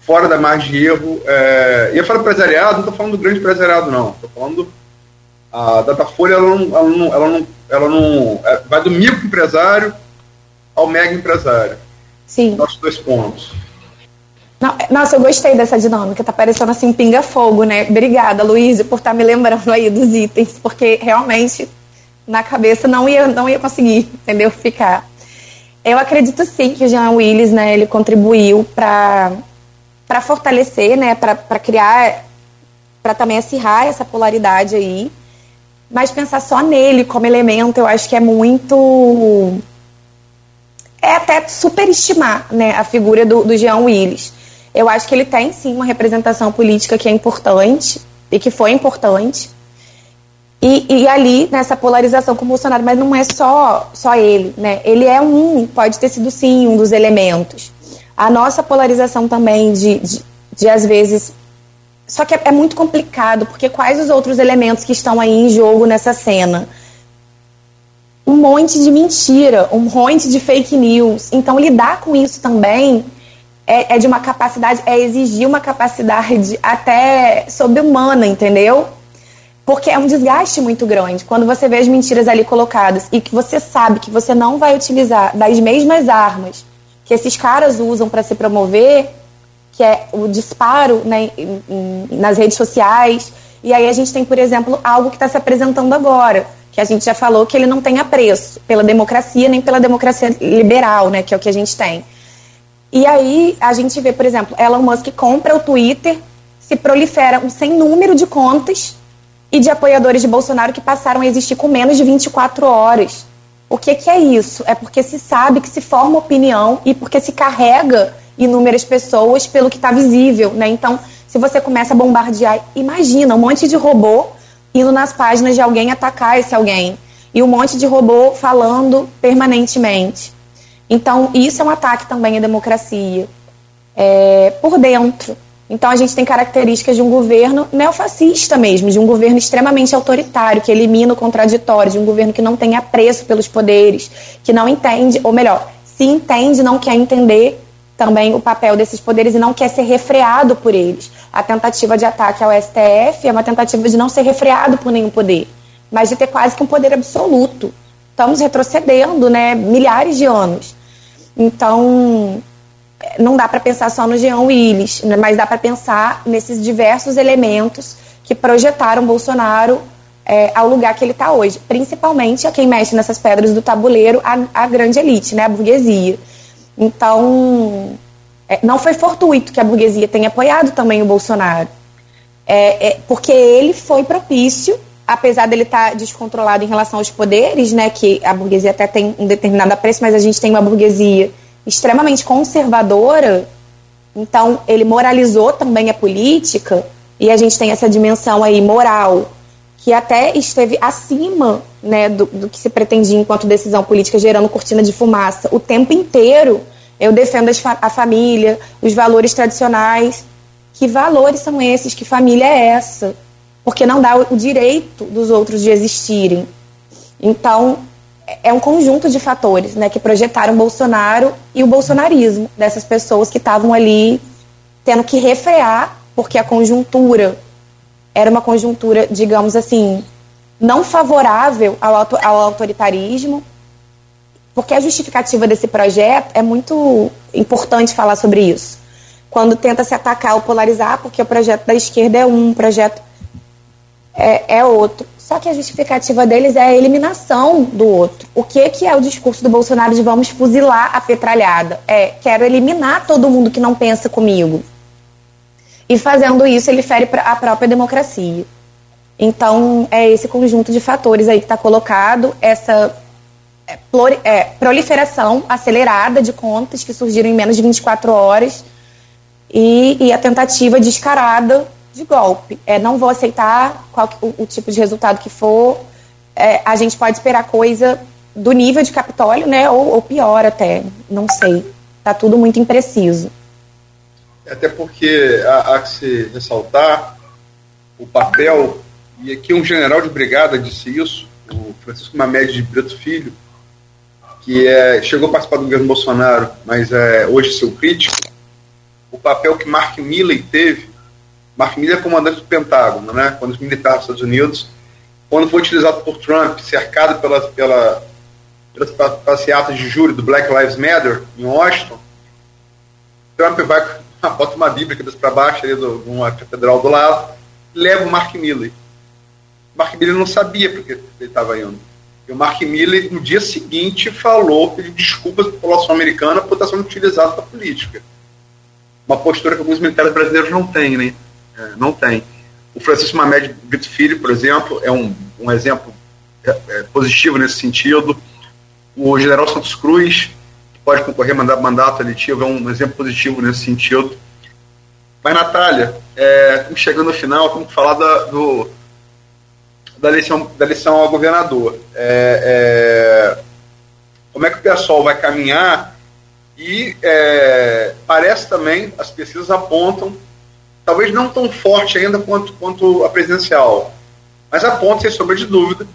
fora da margem de erro. É, e eu falo empresariado, não estou falando do grande empresariado, não. Estou falando a Datafolha, ela não, ela não, ela não, ela não é, vai do microempresário ao mega empresário. Sim. Nossos dois pontos. Nossa, eu gostei dessa dinâmica, tá parecendo assim pinga-fogo, né? Obrigada, Luiz, por estar tá me lembrando aí dos itens, porque realmente na cabeça não ia, não ia conseguir, entendeu? Ficar. Eu acredito sim que o Jean Willis, né, ele contribuiu para para fortalecer, né, para criar, para também acirrar essa polaridade aí. Mas pensar só nele como elemento, eu acho que é muito. É até superestimar né, a figura do, do Jean Willis. Eu acho que ele tem sim uma representação política que é importante e que foi importante. E, e, ali, nessa polarização com o Bolsonaro, mas não é só, só ele, né? Ele é um, pode ter sido sim um dos elementos. A nossa polarização também de, de, de às vezes. Só que é, é muito complicado, porque quais os outros elementos que estão aí em jogo nessa cena? Um monte de mentira, um monte de fake news. Então, lidar com isso também é, é de uma capacidade, é exigir uma capacidade até sobre-humana, entendeu? Porque é um desgaste muito grande. Quando você vê as mentiras ali colocadas e que você sabe que você não vai utilizar das mesmas armas que esses caras usam para se promover, que é o disparo né, nas redes sociais. E aí a gente tem, por exemplo, algo que está se apresentando agora, que a gente já falou que ele não tem apreço pela democracia nem pela democracia liberal, né, que é o que a gente tem. E aí a gente vê, por exemplo, Elon Musk compra o Twitter, se prolifera um sem número de contas e de apoiadores de Bolsonaro que passaram a existir com menos de 24 horas. O que, que é isso? É porque se sabe que se forma opinião e porque se carrega inúmeras pessoas pelo que está visível, né? Então, se você começa a bombardear, imagina um monte de robô indo nas páginas de alguém atacar esse alguém e um monte de robô falando permanentemente. Então, isso é um ataque também à democracia é, por dentro. Então a gente tem características de um governo neofascista mesmo, de um governo extremamente autoritário, que elimina o contraditório, de um governo que não tem apreço pelos poderes, que não entende, ou melhor, se entende, não quer entender também o papel desses poderes e não quer ser refreado por eles. A tentativa de ataque ao STF é uma tentativa de não ser refreado por nenhum poder, mas de ter quase que um poder absoluto. Estamos retrocedendo, né, milhares de anos. Então, não dá para pensar só no Jean Willis, né, mas dá para pensar nesses diversos elementos que projetaram Bolsonaro é, ao lugar que ele está hoje, principalmente a quem mexe nessas pedras do tabuleiro, a, a grande elite, né, a burguesia. Então, é, não foi fortuito que a burguesia tenha apoiado também o Bolsonaro, é, é porque ele foi propício, apesar dele estar tá descontrolado em relação aos poderes, né, que a burguesia até tem um determinado apreço, mas a gente tem uma burguesia extremamente conservadora, então ele moralizou também a política, e a gente tem essa dimensão aí moral, que até esteve acima né, do, do que se pretendia enquanto decisão política, gerando cortina de fumaça o tempo inteiro. Eu defendo a família, os valores tradicionais. Que valores são esses? Que família é essa? Porque não dá o direito dos outros de existirem. Então, é um conjunto de fatores né, que projetaram Bolsonaro e o bolsonarismo, dessas pessoas que estavam ali tendo que refrear, porque a conjuntura era uma conjuntura, digamos assim, não favorável ao, ao autoritarismo, porque a justificativa desse projeto é muito importante falar sobre isso. Quando tenta se atacar ou polarizar, porque o projeto da esquerda é um, projeto é, é outro. Só que a justificativa deles é a eliminação do outro. O que, que é o discurso do Bolsonaro de vamos fuzilar a petralhada? É, quero eliminar todo mundo que não pensa comigo. E fazendo isso, ele fere a própria democracia. Então, é esse conjunto de fatores aí que está colocado, essa é, é, proliferação acelerada de contas que surgiram em menos de 24 horas e, e a tentativa descarada de golpe. É, não vou aceitar qual, o, o tipo de resultado que for. É, a gente pode esperar coisa do nível de Capitólio, né? Ou, ou pior até. Não sei. Está tudo muito impreciso. Até porque há, há que se ressaltar o papel, e aqui um general de brigada disse isso, o Francisco Mamed de Brito Filho, que é, chegou a participar do governo Bolsonaro, mas é hoje seu crítico, o papel que Mark Milley teve Mark Milley é comandante do Pentágono, né, quando os militares dos Estados Unidos, quando foi utilizado por Trump, cercado pela, pela, pelas passeatas de júri do Black Lives Matter em Washington, Trump vai bota uma Bíblia para baixo, ali de uma catedral do lado, leva o Mark Milley. O Mark Milley não sabia porque ele estava indo. E o Mark Milley, no dia seguinte, falou, pediu desculpas à população americana por estar sendo utilizado para política. Uma postura que alguns militares brasileiros não têm, né? É, não tem. O Francisco Mamed Brito Filho, por exemplo, é um, um exemplo é, é, positivo nesse sentido. O general Santos Cruz, que pode concorrer a mandato eletivo, é um exemplo positivo nesse sentido. Mas, Natália, é, chegando ao final, que falar da, do, da, eleição, da eleição ao governador. É, é, como é que o pessoal vai caminhar e é, parece também, as pesquisas apontam, talvez não tão forte ainda quanto, quanto a presidencial, mas aponta, sem sombra de dúvida,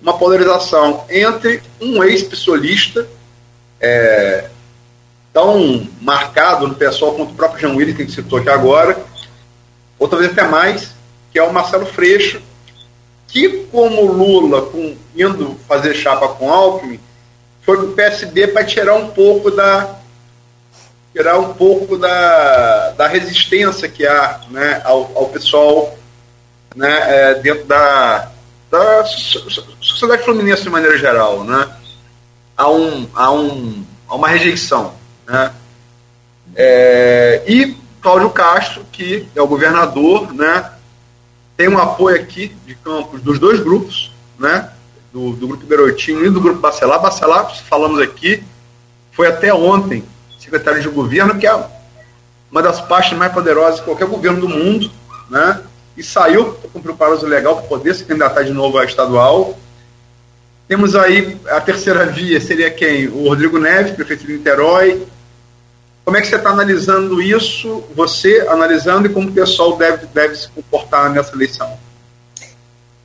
uma polarização entre um ex-pessoalista é, tão marcado no pessoal quanto o próprio João Willis, que citou aqui agora, ou talvez até mais, que é o Marcelo Freixo, que, como Lula, com, indo fazer chapa com Alckmin, foi para o PSB para tirar um pouco da tirar um pouco da, da resistência que há né, ao, ao pessoal né, é, dentro da, da sociedade fluminense de maneira geral. Né? Há, um, há, um, há uma rejeição. Né? É, e Cláudio Castro, que é o governador, né, tem um apoio aqui de campos dos dois grupos, né, do, do grupo Garotinho e do grupo Bacelar. Bacelar, falamos aqui, foi até ontem secretário de governo, que é uma das pastas mais poderosas de qualquer governo do mundo, né? E saiu para cumprir o prazo legal para poder se candidatar de novo a estadual. Temos aí a terceira via, seria quem? O Rodrigo Neves, prefeito de Niterói. Como é que você está analisando isso, você analisando e como o pessoal deve, deve se comportar nessa eleição?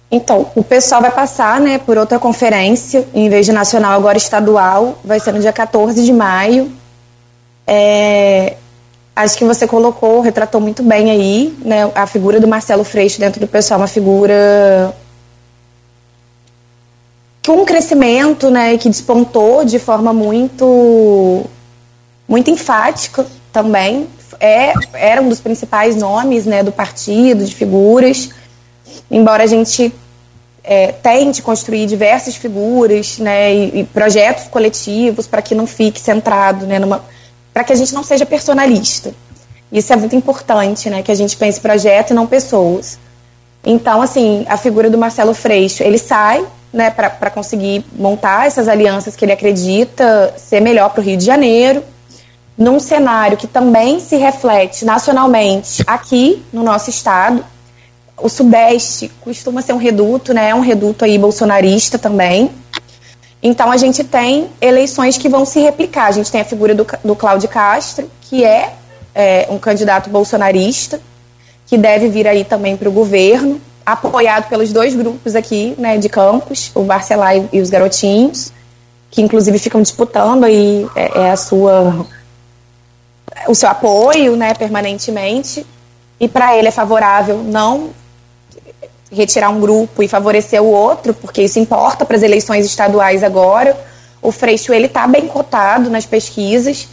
Então, o pessoal vai passar né, por outra conferência, em vez de nacional, agora estadual, vai ser no dia 14 de maio, é, acho que você colocou, retratou muito bem aí, né? A figura do Marcelo Freixo dentro do pessoal, uma figura com um crescimento, né, que despontou de forma muito muito enfática também. É, era um dos principais nomes, né, do partido, de figuras. Embora a gente é, tente construir diversas figuras, né, e, e projetos coletivos para que não fique centrado, né, numa para que a gente não seja personalista. Isso é muito importante, né? Que a gente pense projeto e não pessoas. Então, assim, a figura do Marcelo Freixo, ele sai, né, para conseguir montar essas alianças que ele acredita ser melhor para o Rio de Janeiro, num cenário que também se reflete nacionalmente aqui no nosso estado. O Sudeste costuma ser um reduto, né? É um reduto aí bolsonarista também. Então a gente tem eleições que vão se replicar. A gente tem a figura do, do Cláudio Castro, que é, é um candidato bolsonarista, que deve vir aí também para o governo, apoiado pelos dois grupos aqui né, de campos, o Barcelar e, e os Garotinhos, que inclusive ficam disputando aí é, é a sua o seu apoio né, permanentemente. E para ele é favorável não retirar um grupo e favorecer o outro, porque isso importa para as eleições estaduais agora. O Freixo ele está bem cotado nas pesquisas,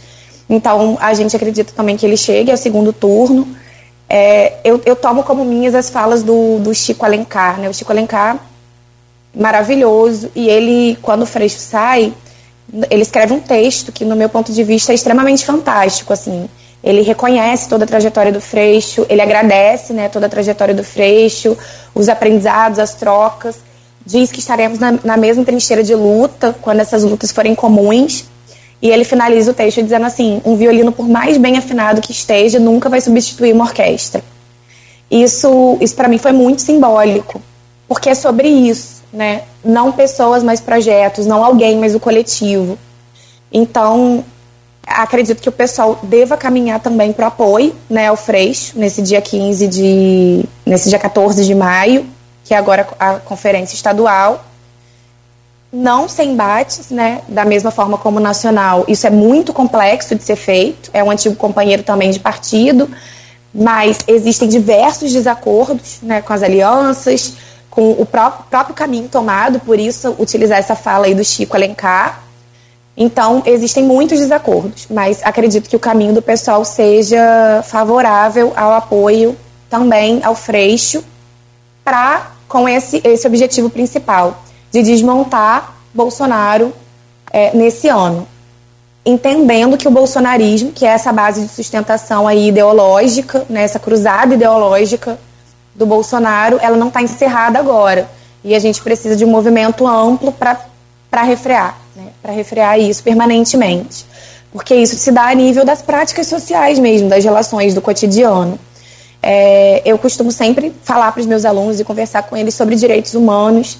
então a gente acredita também que ele chegue ao segundo turno. É, eu, eu, tomo como minhas as falas do, do Chico Alencar, né? O Chico Alencar maravilhoso e ele quando o Freixo sai, ele escreve um texto que no meu ponto de vista é extremamente fantástico, assim. Ele reconhece toda a trajetória do Freixo, ele agradece né, toda a trajetória do Freixo, os aprendizados, as trocas. Diz que estaremos na, na mesma trincheira de luta quando essas lutas forem comuns. E ele finaliza o texto dizendo assim: um violino, por mais bem afinado que esteja, nunca vai substituir uma orquestra. Isso, isso para mim foi muito simbólico, porque é sobre isso, né? Não pessoas, mas projetos, não alguém, mas o coletivo. Então, acredito que o pessoal deva caminhar também para apoio né, ao Freixo nesse dia 15 de. nesse dia 14 de maio, que é agora a conferência estadual. Não sem embates, né? Da mesma forma como nacional. Isso é muito complexo de ser feito. É um antigo companheiro também de partido, mas existem diversos desacordos né, com as alianças, com o próprio, próprio caminho tomado, por isso utilizar essa fala aí do Chico Alencar Então, existem muitos desacordos, mas acredito que o caminho do pessoal seja favorável ao apoio também ao Freixo para com esse, esse objetivo principal de desmontar Bolsonaro é, nesse ano, entendendo que o bolsonarismo, que é essa base de sustentação aí ideológica, né, essa cruzada ideológica do Bolsonaro, ela não está encerrada agora. E a gente precisa de um movimento amplo para refrear, para refrear isso permanentemente, porque isso se dá a nível das práticas sociais mesmo, das relações do cotidiano. É, eu costumo sempre falar para os meus alunos e conversar com eles sobre direitos humanos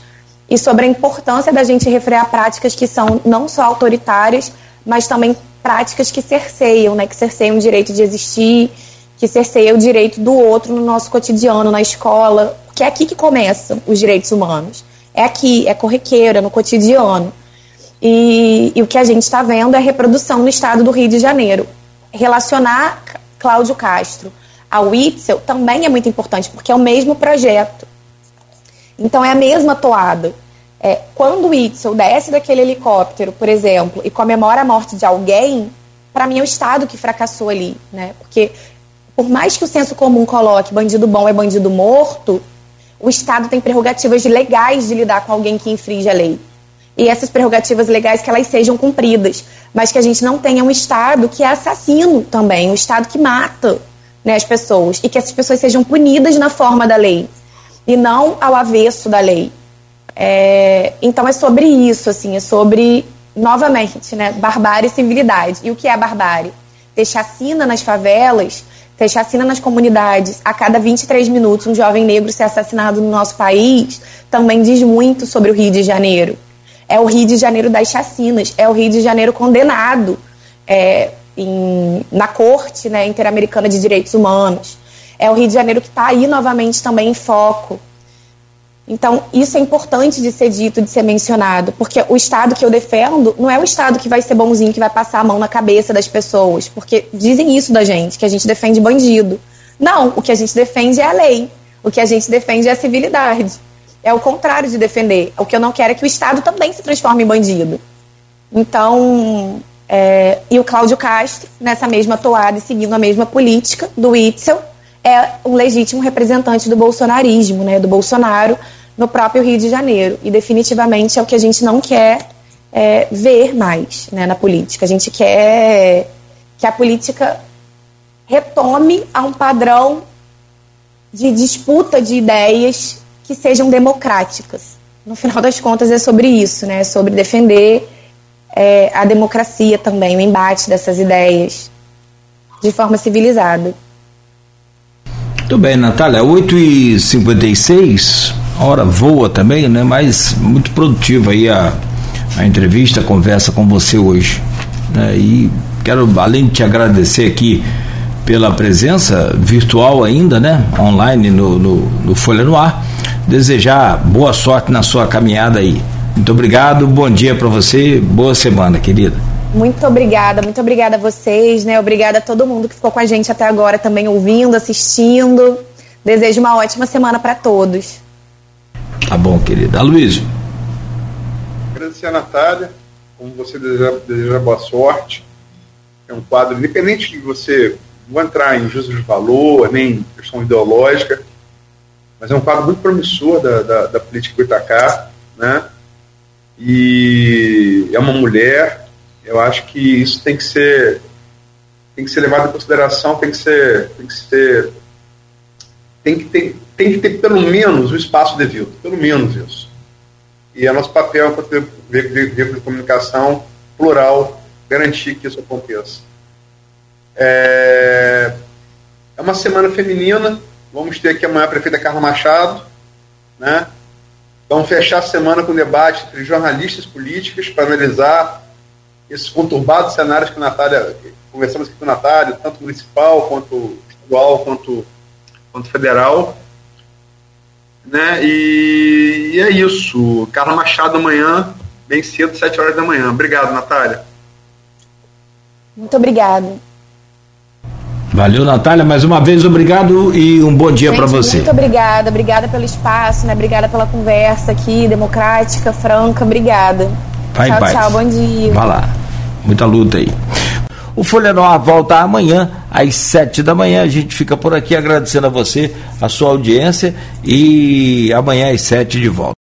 e sobre a importância da gente refrear práticas que são não só autoritárias, mas também práticas que cerceiam, né, que cerceiam o direito de existir, que cerceiam o direito do outro no nosso cotidiano, na escola, que é aqui que começam os direitos humanos. É aqui, é corriqueiro, é no cotidiano. E, e o que a gente está vendo é reprodução no estado do Rio de Janeiro. Relacionar Cláudio Castro a Witzel também é muito importante, porque é o mesmo projeto. Então é a mesma toada. É, quando o Witzel desce daquele helicóptero, por exemplo, e comemora a morte de alguém, para mim é o Estado que fracassou ali, né? Porque por mais que o senso comum coloque bandido bom é bandido morto, o Estado tem prerrogativas legais de lidar com alguém que infringe a lei. E essas prerrogativas legais que elas sejam cumpridas, mas que a gente não tenha um Estado que é assassino também, um Estado que mata, né, as pessoas e que essas pessoas sejam punidas na forma da lei e não ao avesso da lei. É, então é sobre isso, assim, é sobre novamente, né, barbárie e civilidade. E o que é barbárie? Ter chacina nas favelas, ter chacina nas comunidades. A cada 23 minutos, um jovem negro ser assassinado no nosso país também diz muito sobre o Rio de Janeiro. É o Rio de Janeiro das chacinas, é o Rio de Janeiro condenado. É, em, na Corte né, Interamericana de Direitos Humanos. É o Rio de Janeiro que está aí novamente também em foco. Então, isso é importante de ser dito, de ser mencionado, porque o Estado que eu defendo não é o Estado que vai ser bonzinho, que vai passar a mão na cabeça das pessoas, porque dizem isso da gente, que a gente defende bandido. Não, o que a gente defende é a lei, o que a gente defende é a civilidade. É o contrário de defender. O que eu não quero é que o Estado também se transforme em bandido. Então, é, e o Cláudio Castro, nessa mesma toada e seguindo a mesma política do Itzel, é um legítimo representante do bolsonarismo, né, do Bolsonaro, no próprio Rio de Janeiro. E definitivamente é o que a gente não quer é, ver mais né, na política. A gente quer que a política retome a um padrão de disputa de ideias que sejam democráticas. No final das contas é sobre isso, né? É sobre defender é, a democracia também, o embate dessas ideias de forma civilizada. Muito bem, Natália, 8h56, hora voa também, né? Mas muito produtiva aí a, a entrevista, a conversa com você hoje. Né? E quero, além de te agradecer aqui pela presença virtual ainda, né? Online no, no, no Folha no Ar, desejar boa sorte na sua caminhada aí. Muito obrigado, bom dia para você, boa semana, querida. Muito obrigada, muito obrigada a vocês, né? Obrigada a todo mundo que ficou com a gente até agora também ouvindo, assistindo. Desejo uma ótima semana para todos. Tá bom, querida. Aloysio. Agradecer a Natália, como você deseja, deseja boa sorte. É um quadro, independente de você não entrar em juízo de valor, nem questão ideológica, mas é um quadro muito promissor da, da, da política Itacá, né? e é uma mulher, eu acho que isso tem que ser tem que ser levado em consideração, tem que ser tem que ser tem que ter, tem que ter pelo menos o espaço devido, pelo menos isso. E é nosso papel enquanto veículo de comunicação plural garantir que isso aconteça. É, é uma semana feminina, vamos ter aqui amanhã a prefeita Carla Machado, né? Vamos fechar a semana com debate entre jornalistas políticos para analisar esses conturbados cenários que a Natália, conversamos aqui com a Natália, tanto municipal quanto estadual, quanto, quanto federal. Né? E, e é isso. Carla Machado amanhã, bem cedo, 7 horas da manhã. Obrigado, Natália. Muito obrigado. Valeu, Natália. Mais uma vez, obrigado e um bom dia para você. Muito obrigada, obrigada pelo espaço, né? Obrigada pela conversa aqui, democrática, franca. Obrigada. Vai tchau, tchau, bom dia. Vai lá. muita luta aí. O Folha Nova volta amanhã, às sete da manhã. A gente fica por aqui agradecendo a você, a sua audiência, e amanhã às sete de volta.